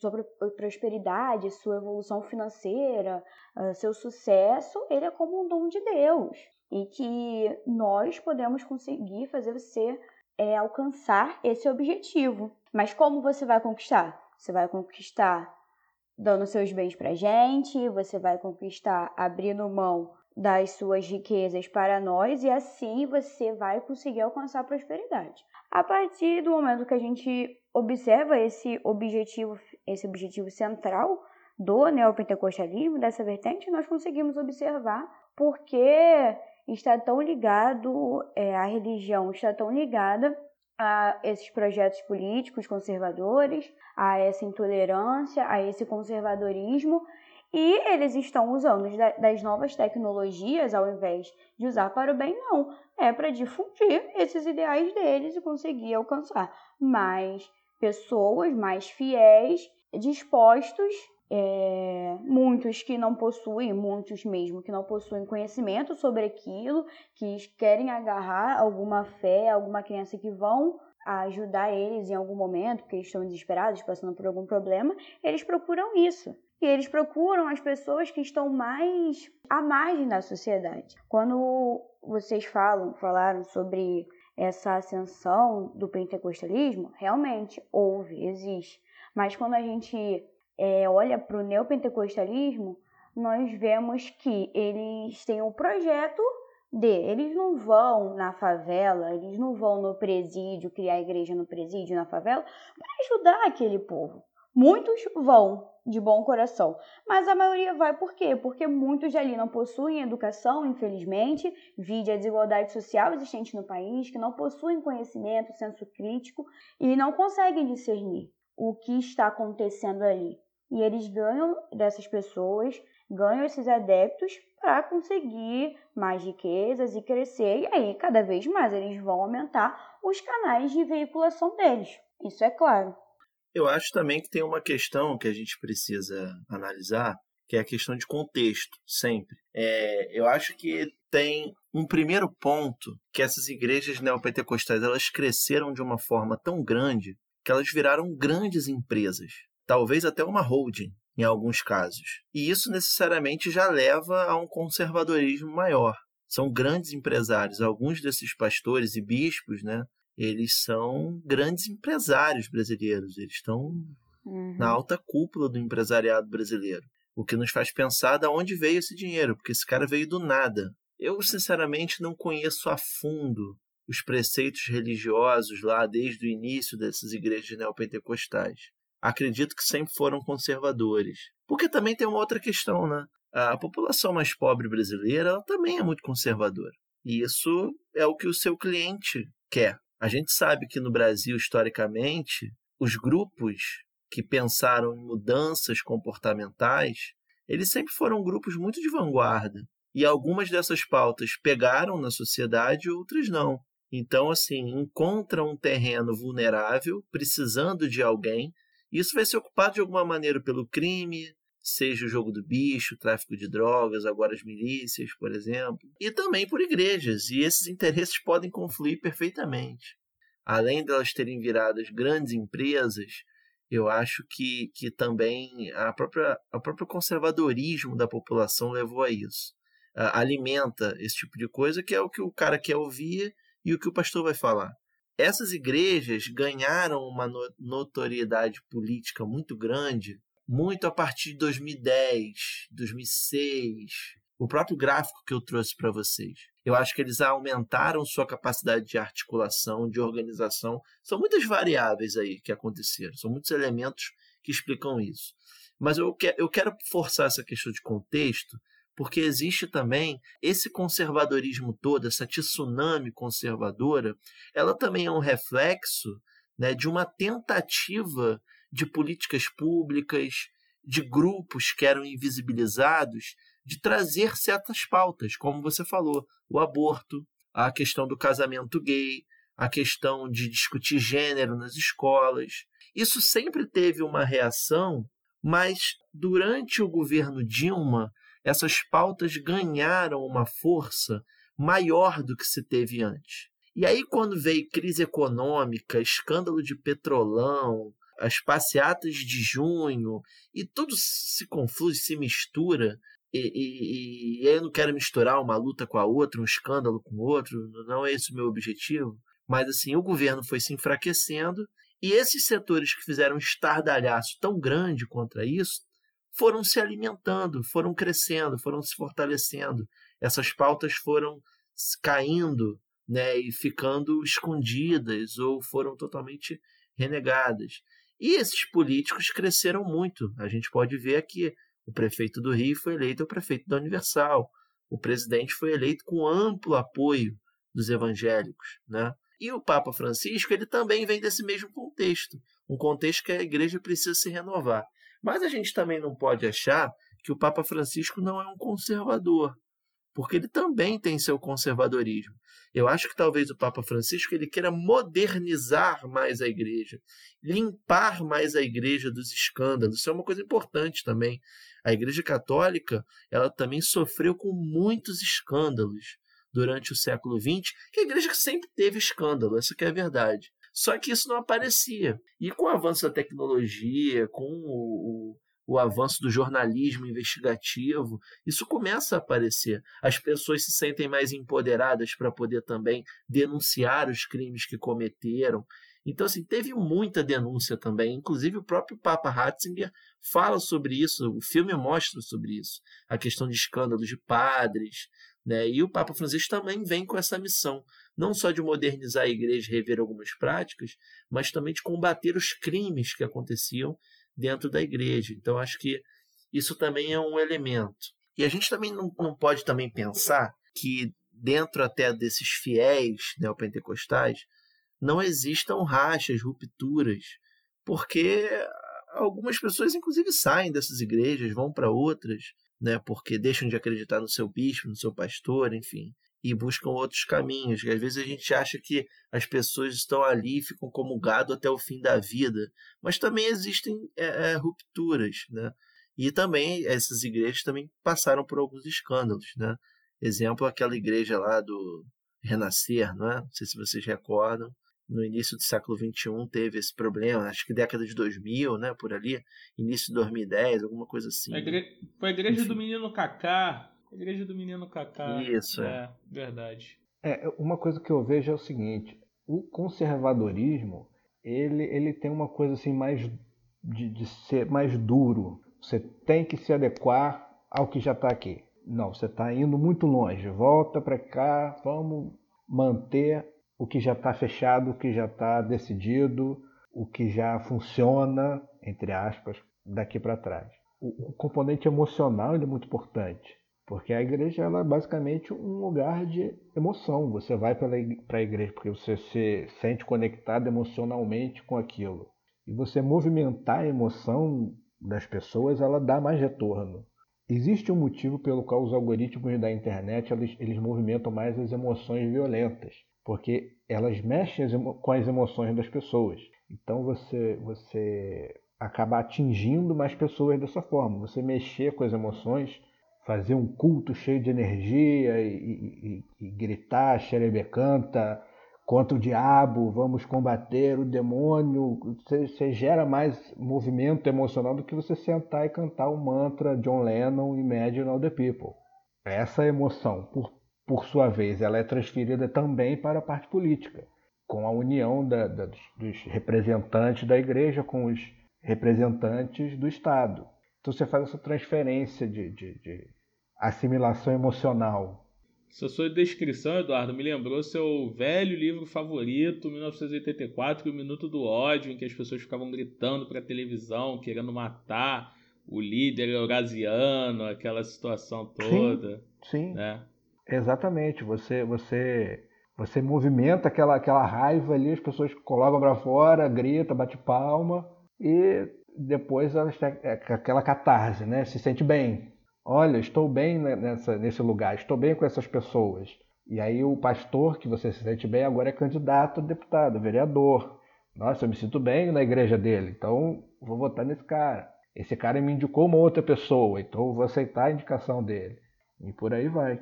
sobre prosperidade, sua evolução financeira, ah, seu sucesso, ele é como um dom de Deus e que nós podemos conseguir fazer você é, alcançar esse objetivo. Mas como você vai conquistar? Você vai conquistar dando seus bens para gente, você vai conquistar abrindo mão das suas riquezas para nós e assim você vai conseguir alcançar a prosperidade. A partir do momento que a gente observa esse objetivo, esse objetivo central do neopentecostalismo, dessa vertente, nós conseguimos observar porque está tão ligado, é, a religião está tão ligada a esses projetos políticos conservadores, a essa intolerância, a esse conservadorismo e eles estão usando das novas tecnologias ao invés de usar para o bem, não. É para difundir esses ideais deles e conseguir alcançar mais pessoas, mais fiéis, dispostos é, muitos que não possuem, muitos mesmo que não possuem conhecimento sobre aquilo, que querem agarrar alguma fé, alguma crença que vão ajudar eles em algum momento, porque eles estão desesperados, passando por algum problema, eles procuram isso. E eles procuram as pessoas que estão mais à margem da sociedade. Quando vocês falam, falaram sobre essa ascensão do pentecostalismo, realmente houve, existe. Mas quando a gente é, olha para o neopentecostalismo, nós vemos que eles têm um projeto de, eles não vão na favela, eles não vão no presídio, criar igreja no presídio, na favela, para ajudar aquele povo. Muitos vão de bom coração, mas a maioria vai por quê? Porque muitos ali não possuem educação, infelizmente, vide a desigualdade social existente no país, que não possuem conhecimento, senso crítico e não conseguem discernir o que está acontecendo ali. E eles ganham dessas pessoas, ganham esses adeptos para conseguir mais riquezas e crescer, e aí cada vez mais eles vão aumentar os canais de veiculação deles. Isso é claro.
Eu acho também que tem uma questão que a gente precisa analisar, que é a questão de contexto, sempre. É, eu acho que tem um primeiro ponto que essas igrejas neopentecostais elas cresceram de uma forma tão grande que elas viraram grandes empresas, talvez até uma holding em alguns casos. E isso necessariamente já leva a um conservadorismo maior. São grandes empresários, alguns desses pastores e bispos, né, eles são grandes empresários brasileiros. Eles estão
Uhum.
na alta cúpula do empresariado brasileiro. O que nos faz pensar de onde veio esse dinheiro, porque esse cara veio do nada. Eu, sinceramente, não conheço a fundo os preceitos religiosos lá desde o início dessas igrejas neopentecostais. Acredito que sempre foram conservadores. Porque também tem uma outra questão, né? A população mais pobre brasileira ela também é muito conservadora. E isso é o que o seu cliente quer. A gente sabe que no Brasil, historicamente, os grupos que pensaram em mudanças comportamentais, eles sempre foram grupos muito de vanguarda. E algumas dessas pautas pegaram na sociedade, outras não. Então, assim, encontra um terreno vulnerável, precisando de alguém. Isso vai ser ocupado de alguma maneira pelo crime, seja o jogo do bicho, tráfico de drogas, agora as milícias, por exemplo, e também por igrejas. E esses interesses podem confluir perfeitamente. Além delas terem virado grandes empresas, eu acho que, que também a própria, o próprio conservadorismo da população levou a isso. Uh, alimenta esse tipo de coisa, que é o que o cara quer ouvir e o que o pastor vai falar. Essas igrejas ganharam uma notoriedade política muito grande, muito a partir de 2010, 2006, o próprio gráfico que eu trouxe para vocês. Eu acho que eles aumentaram sua capacidade de articulação, de organização. São muitas variáveis aí que aconteceram, são muitos elementos que explicam isso. Mas eu, que, eu quero forçar essa questão de contexto, porque existe também esse conservadorismo todo, essa tsunami conservadora, ela também é um reflexo né, de uma tentativa de políticas públicas, de grupos que eram invisibilizados, de trazer certas pautas, como você falou, o aborto, a questão do casamento gay, a questão de discutir gênero nas escolas. Isso sempre teve uma reação, mas durante o governo Dilma, essas pautas ganharam uma força maior do que se teve antes. E aí, quando veio crise econômica, escândalo de petrolão, as passeatas de junho, e tudo se conflui, se mistura, e, e, e, eu não quero misturar uma luta com a outra, um escândalo com o outro, não é esse o meu objetivo. Mas assim, o governo foi se enfraquecendo e esses setores que fizeram um estardalhaço tão grande contra isso foram se alimentando, foram crescendo, foram se fortalecendo. Essas pautas foram caindo né, e ficando escondidas ou foram totalmente renegadas. E esses políticos cresceram muito. A gente pode ver aqui o prefeito do Rio foi eleito o prefeito da Universal. O presidente foi eleito com amplo apoio dos evangélicos, né? E o Papa Francisco, ele também vem desse mesmo contexto, um contexto que a igreja precisa se renovar. Mas a gente também não pode achar que o Papa Francisco não é um conservador, porque ele também tem seu conservadorismo. Eu acho que talvez o Papa Francisco ele queira modernizar mais a igreja, limpar mais a igreja dos escândalos. Isso é uma coisa importante também. A Igreja Católica ela também sofreu com muitos escândalos durante o século XX, que a igreja sempre teve escândalo, essa é a verdade. Só que isso não aparecia. E com o avanço da tecnologia, com o, o avanço do jornalismo investigativo, isso começa a aparecer. As pessoas se sentem mais empoderadas para poder também denunciar os crimes que cometeram. Então, assim, teve muita denúncia também. Inclusive, o próprio Papa Ratzinger fala sobre isso, o filme mostra sobre isso, a questão de escândalos de padres. Né? E o Papa Francisco também vem com essa missão, não só de modernizar a igreja, rever algumas práticas, mas também de combater os crimes que aconteciam dentro da igreja. Então, acho que isso também é um elemento. E a gente também não, não pode também pensar que dentro até desses fiéis neopentecostais não existam rachas, rupturas, porque algumas pessoas inclusive saem dessas igrejas, vão para outras, né, porque deixam de acreditar no seu bispo, no seu pastor, enfim e buscam outros caminhos. Às vezes a gente acha que as pessoas estão ali e ficam como gado até o fim da vida, mas também existem é, é, rupturas, né? E também essas igrejas também passaram por alguns escândalos, né? Exemplo, aquela igreja lá do Renascer, não é? Não sei se vocês recordam. No início do século XXI teve esse problema, acho que década de 2000, né? Por ali, início de 2010, alguma coisa assim.
A igre... Foi a igreja Enfim. do menino Kaká, Igreja do Menino Cacá.
Isso,
é. é. Verdade.
É, uma coisa que eu vejo é o seguinte: o conservadorismo ele, ele tem uma coisa assim mais de, de ser mais duro. Você tem que se adequar ao que já está aqui. Não, você está indo muito longe. Volta para cá, vamos manter o que já está fechado, o que já está decidido, o que já funciona, entre aspas, daqui para trás. O, o, componente emocional é muito importante, porque a igreja ela é basicamente um lugar de emoção. Você vai para a igreja porque você se sente conectado emocionalmente com aquilo. E você movimentar a emoção das pessoas, ela dá mais retorno. Existe um motivo pelo qual os algoritmos da internet eles, eles movimentam mais as emoções violentas, porque elas mexem com as emoções das pessoas. Então você, você acaba atingindo mais pessoas dessa forma. Você mexer com as emoções, fazer um culto cheio de energia e, e, e, e gritar, xerebecanta, contra o diabo, vamos combater o demônio. Você, você, gera mais movimento emocional do que você sentar e cantar o mantra John Lennon Imagine All the People. Essa emoção, por, por sua vez, ela é transferida também para a parte política, com a união da, da, dos representantes da igreja com os representantes do Estado. Então você faz essa transferência de, de, de assimilação emocional
essa sua descrição, Eduardo, me lembrou seu velho livro favorito, 1984, O Minuto do Ódio, em que as pessoas ficavam gritando para a televisão, querendo matar o líder eurasiano, aquela situação toda.
Sim, sim. Né? exatamente. Você, você, você movimenta aquela, aquela raiva ali, as pessoas colocam para fora, grita, bate palma e depois elas têm aquela catarse, né? Se sente bem. Olha, estou bem nessa, nesse lugar, estou bem com essas pessoas. E aí o pastor, que você se sente bem, agora é candidato a deputado, vereador. Nossa, eu me sinto bem na igreja dele, então vou votar nesse cara. Esse cara me indicou uma outra pessoa, então vou aceitar a indicação dele. E por aí vai.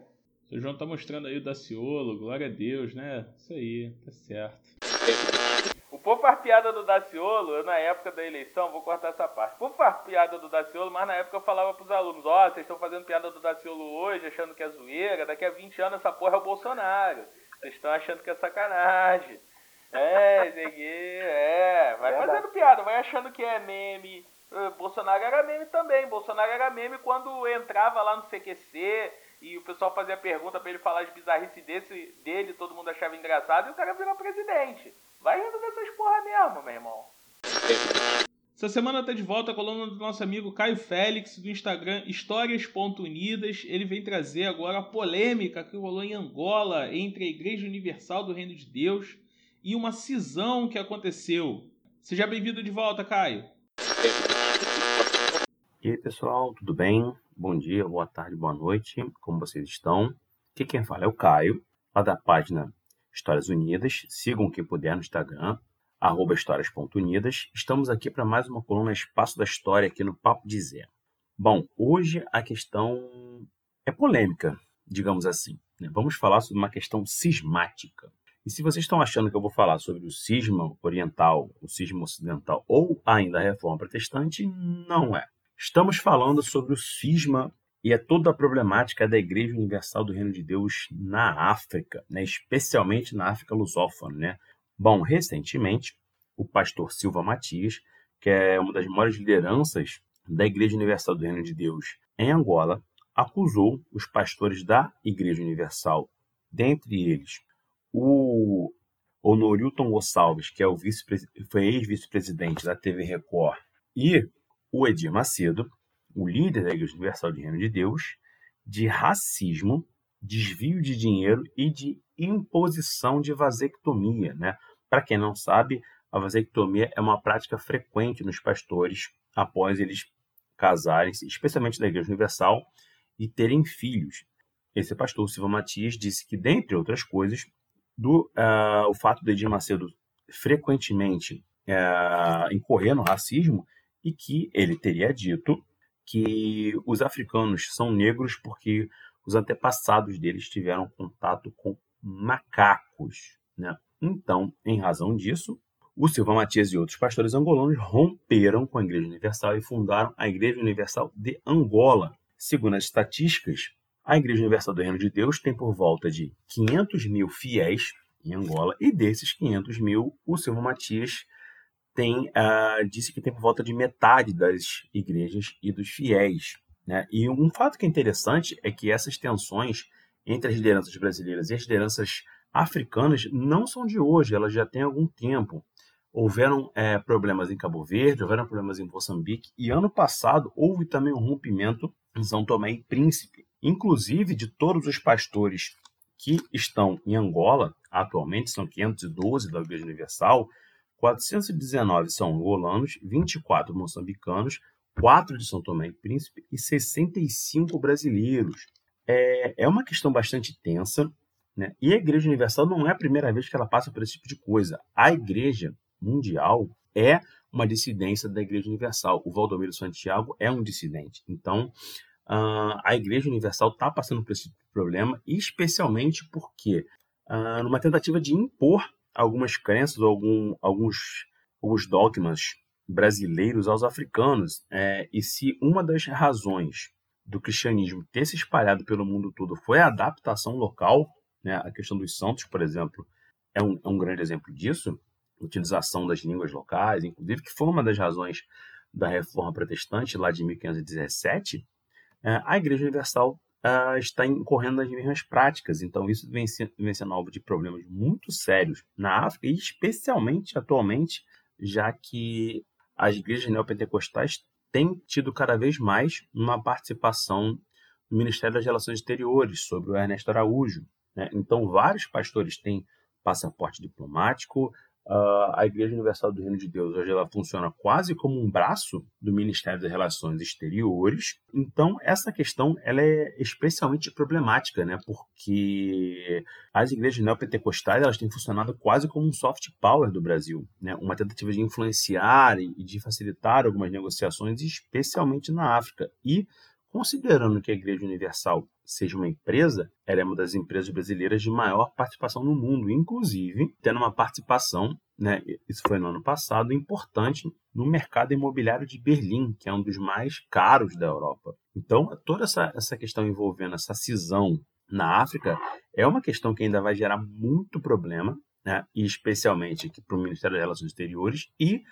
O João tá mostrando aí o Daciolo, glória a Deus, né? Isso aí, tá certo. O povo faz piada do Daciolo, eu na época da eleição, vou cortar essa parte. O povo faz piada do Daciolo, mas na época eu falava pros alunos, ó, oh, vocês estão fazendo piada do Daciolo hoje, achando que é zoeira, daqui a 20 anos essa porra é o Bolsonaro. Vocês estão achando que é sacanagem. É, Zeguê, é, vai fazendo piada, vai achando que é meme. Eh, Bolsonaro era meme também. Bolsonaro era meme quando entrava lá no CQC e o pessoal fazia pergunta para ele falar as bizarrices desse, dele, todo mundo achava engraçado e o cara virou presidente. Vai rindo dessas porra mesmo, meu irmão. Essa semana tá de volta a coluna do nosso amigo Caio Félix, do Instagram Histórias.unidas. Ele vem trazer agora a polêmica que rolou em Angola entre a Igreja Universal do Reino de Deus e uma cisão que aconteceu. Seja bem-vindo de volta, Caio.
E aí, pessoal, tudo bem? Bom dia, boa tarde, boa noite. Como vocês estão? Aqui quem fala é o Caio, lá da página Histórias Unidas. Sigam quem puder no Instagram, histórias.unidas. Estamos aqui para mais uma coluna Espaço da História aqui no Papo de Zé. Bom, hoje a questão é polêmica, digamos assim. Né? Vamos falar sobre uma questão cismática. E se vocês estão achando que eu vou falar sobre o cisma oriental, o cisma ocidental ou ainda a reforma protestante, não é. Estamos falando sobre o cisma e é toda a problemática da Igreja Universal do Reino de Deus na África, né? especialmente na África lusófona. Né? Bom, recentemente, o pastor Silva Matias, que é uma das maiores lideranças da Igreja Universal do Reino de Deus em Angola, acusou os pastores da Igreja Universal, dentre eles o Honorilton Gonçalves, que é o vice foi ex-vice-presidente da TV Record, e o Edir Macedo, o líder da Igreja Universal de Reino de Deus, de racismo, desvio de dinheiro e de imposição de vasectomia. Né? Para quem não sabe, a vasectomia é uma prática frequente nos pastores após eles casarem-se, especialmente da Igreja Universal, e terem filhos. Esse pastor, Silva Matias, disse que, dentre outras coisas, do, uh, o fato de Edir Macedo frequentemente uh, incorrer no racismo e que ele teria dito que os africanos são negros porque os antepassados deles tiveram contato com macacos. Né? Então, em razão disso, o Silva Matias e outros pastores angolanos romperam com a Igreja Universal e fundaram a Igreja Universal de Angola. Segundo as estatísticas, a Igreja Universal do Reino de Deus tem por volta de 500 mil fiéis em Angola, e desses 500 mil, o Silva Matias tem uh, disse que tem por volta de metade das igrejas e dos fiéis. Né? E um fato que é interessante é que essas tensões entre as lideranças brasileiras e as lideranças africanas não são de hoje, elas já têm algum tempo. Houveram é, problemas em Cabo Verde, houveram problemas em Moçambique, e ano passado houve também um rompimento em São Tomé e Príncipe. Inclusive, de todos os pastores que estão em Angola, atualmente são 512 da Igreja Universal, 419 são angolanos, 24 moçambicanos, 4 de São Tomé e Príncipe e 65 brasileiros. É, é uma questão bastante tensa, né? e a Igreja Universal não é a primeira vez que ela passa por esse tipo de coisa. A Igreja Mundial é uma dissidência da Igreja Universal. O Valdomiro Santiago é um dissidente. Então, uh, a Igreja Universal está passando por esse problema, especialmente porque, uh, numa tentativa de impor algumas crenças ou algum, alguns, alguns dogmas brasileiros aos africanos. É, e se uma das razões do cristianismo ter se espalhado pelo mundo todo foi a adaptação local, né, a questão dos santos, por exemplo, é um, é um grande exemplo disso, utilização das línguas locais, inclusive, que foi uma das razões da reforma protestante lá de 1517, é, a Igreja Universal uh, está incorrendo nas mesmas práticas. Então, isso vem, vem sendo alvo de problemas muito sérios na África, e especialmente atualmente, já que as igrejas neopentecostais têm tido cada vez mais uma participação no Ministério das Relações Exteriores, sobre o Ernesto Araújo. Né? Então, vários pastores têm passaporte diplomático, Uh, a Igreja Universal do Reino de Deus hoje ela funciona quase como um braço do Ministério das Relações Exteriores. Então essa questão ela é especialmente problemática, né? Porque as igrejas neopentecostais elas têm funcionado quase como um soft power do Brasil, né? Uma tentativa de influenciar e de facilitar algumas negociações, especialmente na África. E Considerando que a Igreja Universal seja uma empresa, ela é uma das empresas brasileiras de maior participação no mundo, inclusive tendo uma participação, né, isso foi no ano passado, importante no mercado imobiliário de Berlim, que é um dos mais caros da Europa. Então, toda essa, essa questão envolvendo essa cisão na África é uma questão que ainda vai gerar muito problema, né, especialmente para o Ministério das Relações Exteriores e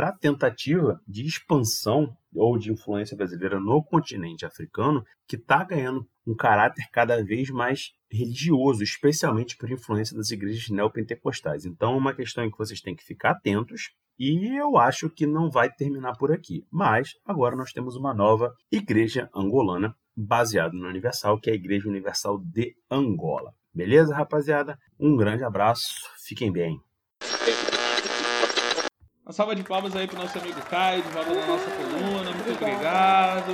para a tentativa de expansão ou de influência brasileira no continente africano, que está ganhando um caráter cada vez mais religioso, especialmente por influência das igrejas neopentecostais. Então, é uma questão em que vocês têm que ficar atentos. E eu acho que não vai terminar por aqui. Mas agora nós temos uma nova igreja angolana baseada no Universal, que é a Igreja Universal de Angola. Beleza, rapaziada? Um grande abraço, fiquem bem.
Uma salva de palmas aí pro nosso amigo Caio, de volta na nossa coluna. Muito obrigado.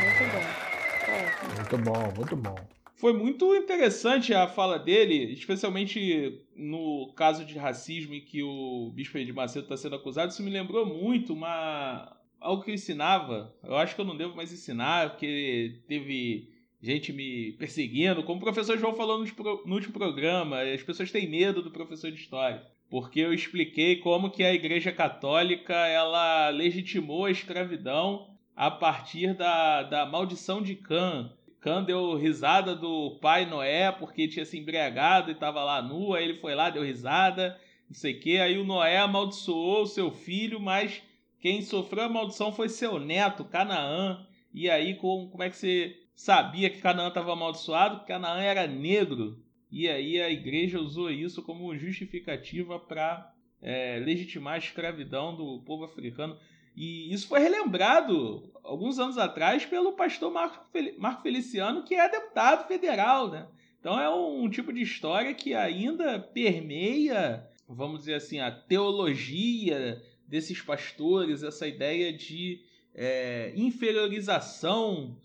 Muito bom.
Muito bom, muito bom.
Foi muito interessante a fala dele, especialmente no caso de racismo em que o Bispo de Macedo está sendo acusado. Isso me lembrou muito uma algo que eu ensinava. Eu acho que eu não devo mais ensinar, porque teve gente me perseguindo. Como o professor João falou no último programa, as pessoas têm medo do professor de história porque eu expliquei como que a Igreja Católica ela legitimou a escravidão a partir da, da maldição de Cã. Cã deu risada do pai Noé porque tinha se embriagado e estava lá nu, aí ele foi lá, deu risada, não sei o que, aí o Noé amaldiçoou o seu filho, mas quem sofreu a maldição foi seu neto, Canaã. E aí, como, como é que você sabia que Canaã estava amaldiçoado? Porque Canaã era negro. E aí a igreja usou isso como justificativa para é, legitimar a escravidão do povo africano. E isso foi relembrado alguns anos atrás pelo pastor Marco Feliciano, que é deputado federal. Né? Então é um, tipo de história que ainda permeia, vamos dizer assim, a teologia desses pastores, essa ideia de é, inferiorização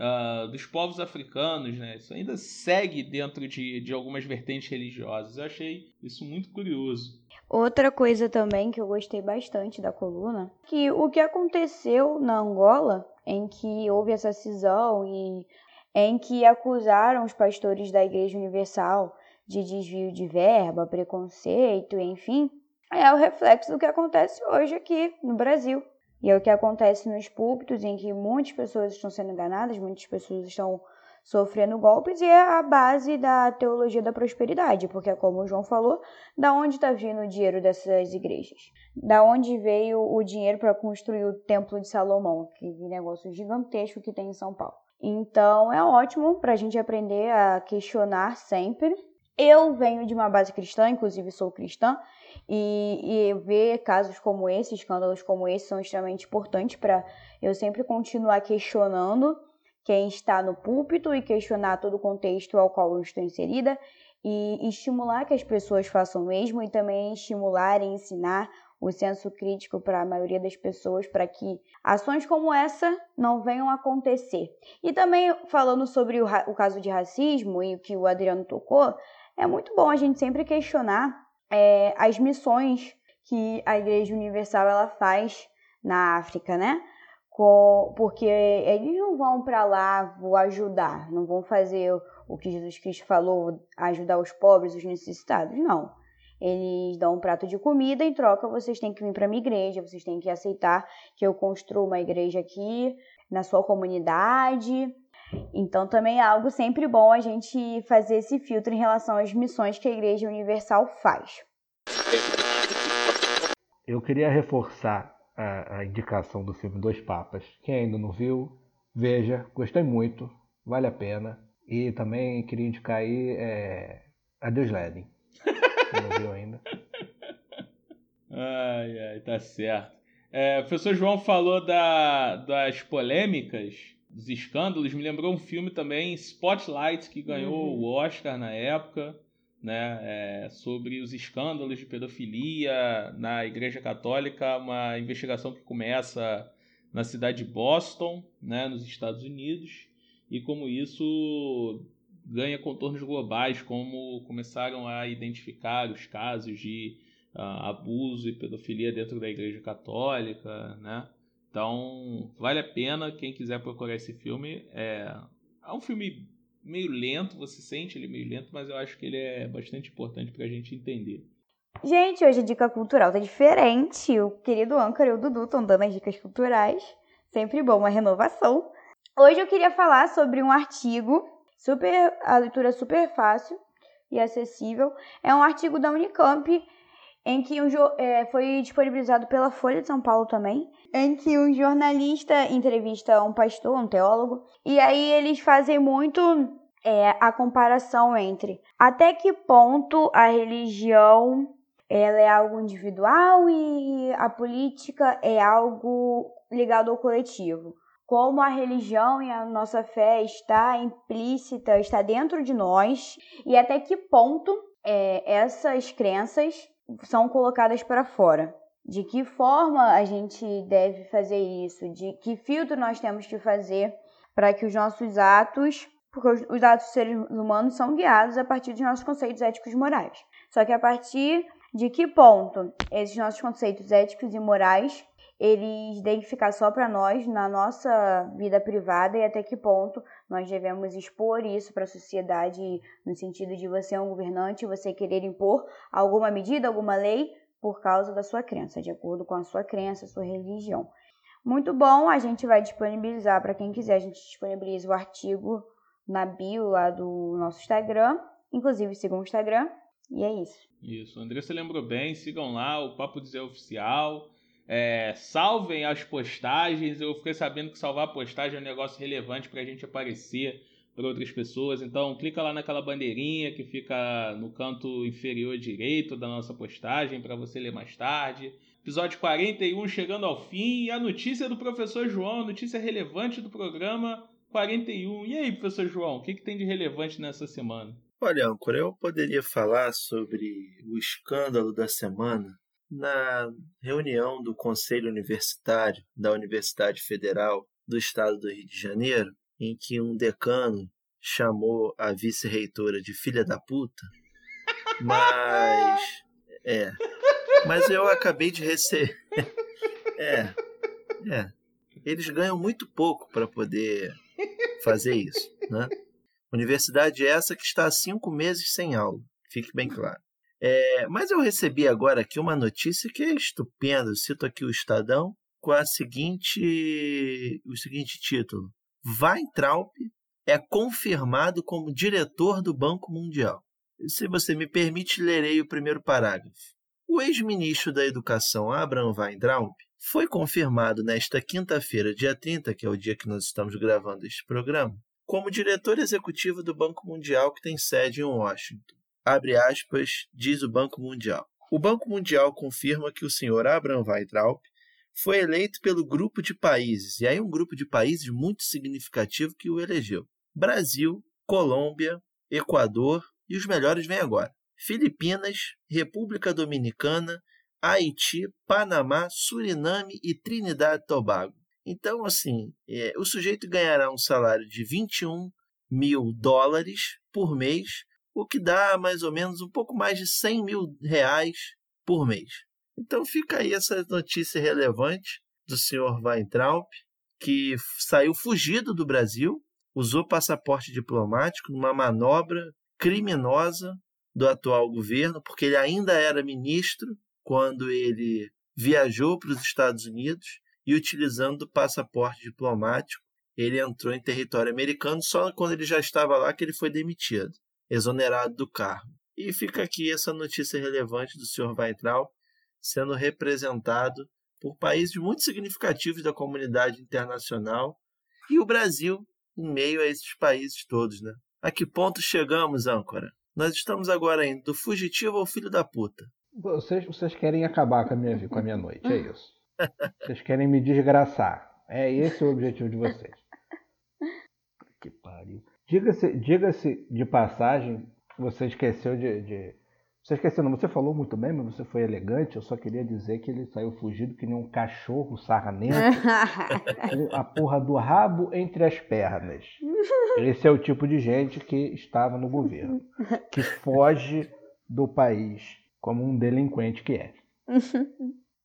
uh, dos povos africanos, né? Isso ainda segue dentro de, de algumas vertentes religiosas. Eu achei isso muito curioso.
Outra coisa também que eu gostei bastante da coluna, que o que aconteceu na Angola, em que houve essa cisão e em que acusaram os pastores da Igreja Universal de desvio de verba, preconceito, enfim, é o reflexo do que acontece hoje aqui no Brasil. E é o que acontece nos púlpitos, em que muitas pessoas estão sendo enganadas, muitas pessoas estão sofrendo golpes e é a base da teologia da prosperidade, porque como o João falou, da onde está vindo o dinheiro dessas igrejas? Da onde veio o dinheiro para construir o Templo de Salomão, aquele negócio gigantesco que tem em São Paulo? Então é ótimo para a gente aprender a questionar sempre. Eu venho de uma base cristã, inclusive sou cristã, e, e ver casos como esse, escândalos como esse, são extremamente importantes para eu sempre continuar questionando quem está no púlpito e questionar todo o contexto ao qual eu estou inserida e estimular que as pessoas façam o mesmo e também estimular e ensinar o senso crítico para a maioria das pessoas para que ações como essa não venham a acontecer. E também falando sobre o, o caso de racismo e o que o Adriano tocou, é muito bom a gente sempre questionar é, as missões que a Igreja Universal ela faz na África, né? porque eles não vão para lá vou ajudar, não vão fazer o que Jesus Cristo falou, ajudar os pobres, os necessitados, não. Eles dão um prato de comida, em troca vocês têm que vir para minha igreja, vocês têm que aceitar que eu construa uma igreja aqui na sua comunidade. Então também é algo sempre bom a gente fazer esse filtro em relação às missões que a Igreja Universal faz.
Eu queria reforçar a, a indicação do filme Dois Papas. Quem ainda não viu, veja, gostei muito, vale a pena. E também queria indicar aí é, Adeus Ledin. Quem não viu ainda.
Ai, ai, tá certo. É, o professor João falou da, das polêmicas, dos escândalos. Me lembrou um filme também, Spotlight, que ganhou uhum. o Oscar na época né, é, sobre os escândalos de pedofilia na Igreja Católica, uma investigação que começa na cidade de Boston, né, nos Estados Unidos, e como isso ganha contornos globais, como começaram a identificar os casos de uh, abuso e pedofilia dentro da Igreja Católica, né? Então, vale a pena quem quiser procurar esse filme. É, é um filme meio lento, você sente ele meio lento, mas eu acho que ele é bastante importante para a gente entender.
Gente, hoje a dica cultural tá diferente. O querido Ancar e o Dudu estão dando as dicas culturais. Sempre bom, uma renovação. Hoje eu queria falar sobre um artigo, super, a leitura é super fácil e acessível. É um artigo da Unicamp em que um, é, foi disponibilizado pela Folha de São Paulo também, em que um jornalista entrevista um pastor, um teólogo, e aí eles fazem muito é, a comparação entre até que ponto a religião ela é algo individual e a política é algo ligado ao coletivo. Como a religião e a nossa fé está implícita, está dentro de nós, e até que ponto é, essas crenças são colocadas para fora. De que forma a gente deve fazer isso? De que filtro nós temos que fazer para que os nossos atos, porque os atos dos seres humanos são guiados a partir dos nossos conceitos éticos e morais. Só que a partir de que ponto esses nossos conceitos éticos e morais eles devem ficar só para nós na nossa vida privada e até que ponto nós devemos expor isso para a sociedade no sentido de você é um governante, você querer impor alguma medida, alguma lei por causa da sua crença, de acordo com a sua crença, sua religião. Muito bom, a gente vai disponibilizar para quem quiser, a gente disponibiliza o artigo na bio lá do nosso Instagram, inclusive sigam o Instagram, e é isso.
Isso, André, você lembrou bem, sigam lá o Papo Dizer Oficial, é, salvem as postagens. Eu fiquei sabendo que salvar a postagem é um negócio relevante para a gente aparecer para outras pessoas. Então, clica lá naquela bandeirinha que fica no canto inferior direito da nossa postagem para você ler mais tarde. Episódio 41 chegando ao fim e a notícia do professor João, notícia relevante do programa 41. E aí, professor João, o que, que tem de relevante nessa semana?
Olha, Ancora, eu poderia falar sobre o escândalo da semana na reunião do Conselho Universitário da Universidade Federal do Estado do Rio de Janeiro, em que um decano chamou a vice-reitora de filha da puta, mas é, mas eu acabei de receber é, é, eles ganham muito pouco para poder fazer isso, né? Universidade essa que está há cinco meses sem aula, fique bem claro. É, mas eu recebi agora aqui uma notícia que é estupenda. Eu cito aqui o Estadão com a seguinte, o seguinte título: Weintraub é confirmado como diretor do Banco Mundial. Se você me permite, lerei o primeiro parágrafo. O ex-ministro da Educação, Abraham Weintraub, foi confirmado nesta quinta-feira, dia 30, que é o dia que nós estamos gravando este programa, como diretor executivo do Banco Mundial, que tem sede em Washington. Abre aspas, diz o Banco Mundial. O Banco Mundial confirma que o senhor Abraham Weintraub foi eleito pelo grupo de países, e aí um grupo de países muito significativo que o elegeu. Brasil, Colômbia, Equador e os melhores vêm agora. Filipinas, República Dominicana, Haiti, Panamá, Suriname e Trinidad e Tobago. Então, assim, é, o sujeito ganhará um salário de 21 mil dólares por mês, o que dá mais ou menos um pouco mais de 100 mil reais por mês. Então fica aí essa notícia relevante do senhor Weintraub, que saiu fugido do Brasil, usou passaporte diplomático numa manobra criminosa do atual governo, porque ele ainda era ministro quando ele viajou para os Estados Unidos e utilizando o passaporte diplomático, ele entrou em território americano só quando ele já estava lá que ele foi demitido, exonerado do cargo. E fica aqui essa notícia relevante do senhor Weintraub sendo representado por países muito significativos da comunidade internacional e o Brasil em meio a esses países todos, né? A que ponto chegamos, âncora? Nós estamos agora indo do fugitivo ao filho da puta.
Vocês, vocês querem acabar com a, minha, com a minha noite, é isso. Vocês querem me desgraçar. É esse o objetivo de vocês. Que pariu. Diga-se diga de passagem, você esqueceu de, de você esqueceu, não, você falou muito bem, mas você foi elegante. Eu só queria dizer que ele saiu fugido que nem um cachorro sarnento, com a porra do rabo entre as pernas. Esse é o tipo de gente que estava no governo, que foge do país como um delinquente que é.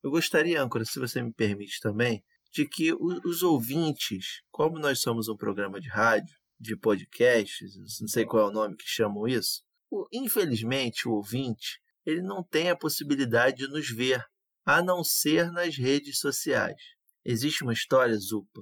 Eu gostaria, Âncora, se você me permite também, de que os ouvintes, como nós somos um programa de rádio, de podcasts, não sei qual é o nome que chamam isso, Infelizmente, o ouvinte ele não tem a possibilidade de nos ver, a não ser nas redes sociais. Existe uma história, Zupa,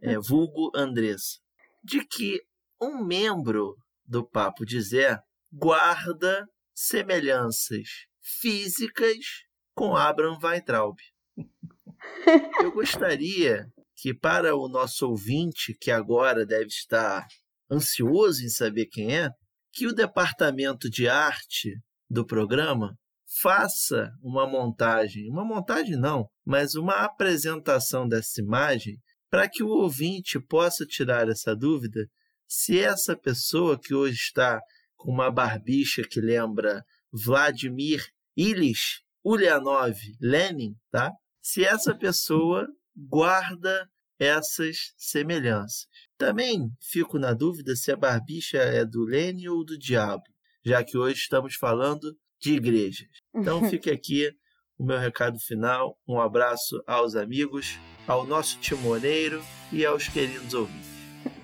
é, vulgo Andressa, de que um membro do Papo de Zé guarda semelhanças físicas com Abraham Weintraub. Eu gostaria que, para o nosso ouvinte, que agora deve estar ansioso em saber quem é, que o departamento de arte do programa faça uma montagem, uma montagem não, mas uma apresentação dessa imagem para que o ouvinte possa tirar essa dúvida se essa pessoa que hoje está com uma barbicha que lembra Vladimir Ilyich Ulyanov Lenin, tá? Se essa pessoa guarda essas semelhanças. Também fico na dúvida se a barbicha é do Lênin ou do diabo, já que hoje estamos falando de igrejas. Então fique aqui o meu recado final. Um abraço aos amigos, ao nosso timoneiro e aos queridos ouvintes.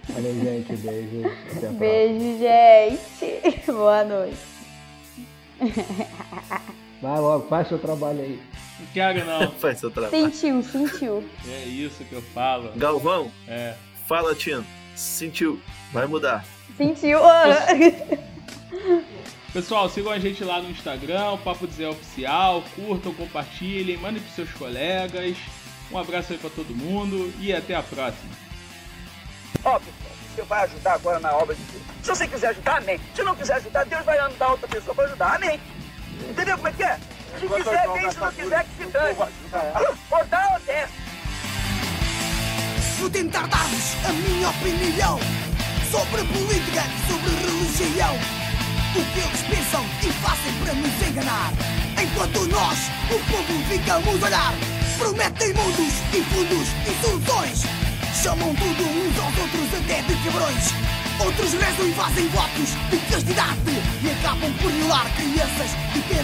Valeu, gente. Beijo. Até
Beijo, gente. Boa noite.
Vai logo, faz seu trabalho aí.
Não quero não.
faz seu trabalho.
Sentiu, sentiu.
É isso que eu falo.
Galvão?
É.
Fala, Tino. Sentiu. Vai mudar.
Sentiu.
Pessoal, sigam a gente lá no Instagram, o Papo Dizer Oficial. Curtam, compartilhem, mandem pros seus colegas. Um abraço aí pra todo mundo e até a próxima.
Ó, pessoal, você vai ajudar agora na obra de Deus. Se você quiser ajudar, amém. Se não quiser ajudar, Deus vai andar outra pessoa pra ajudar, amém. Entendeu como é que é? Se quiser, vem. Se não quiser, que se dane. Ou ou desce.
Vou tentar dar-vos a minha opinião sobre política, sobre religião. O que eles pensam e fazem para nos enganar. Enquanto nós, o povo, ficamos a olhar. Prometem mundos e fundos e soluções. Chamam tudo uns aos outros até de cabrões. Outros rezam e fazem votos de castidade e acabam por violar crianças de terra.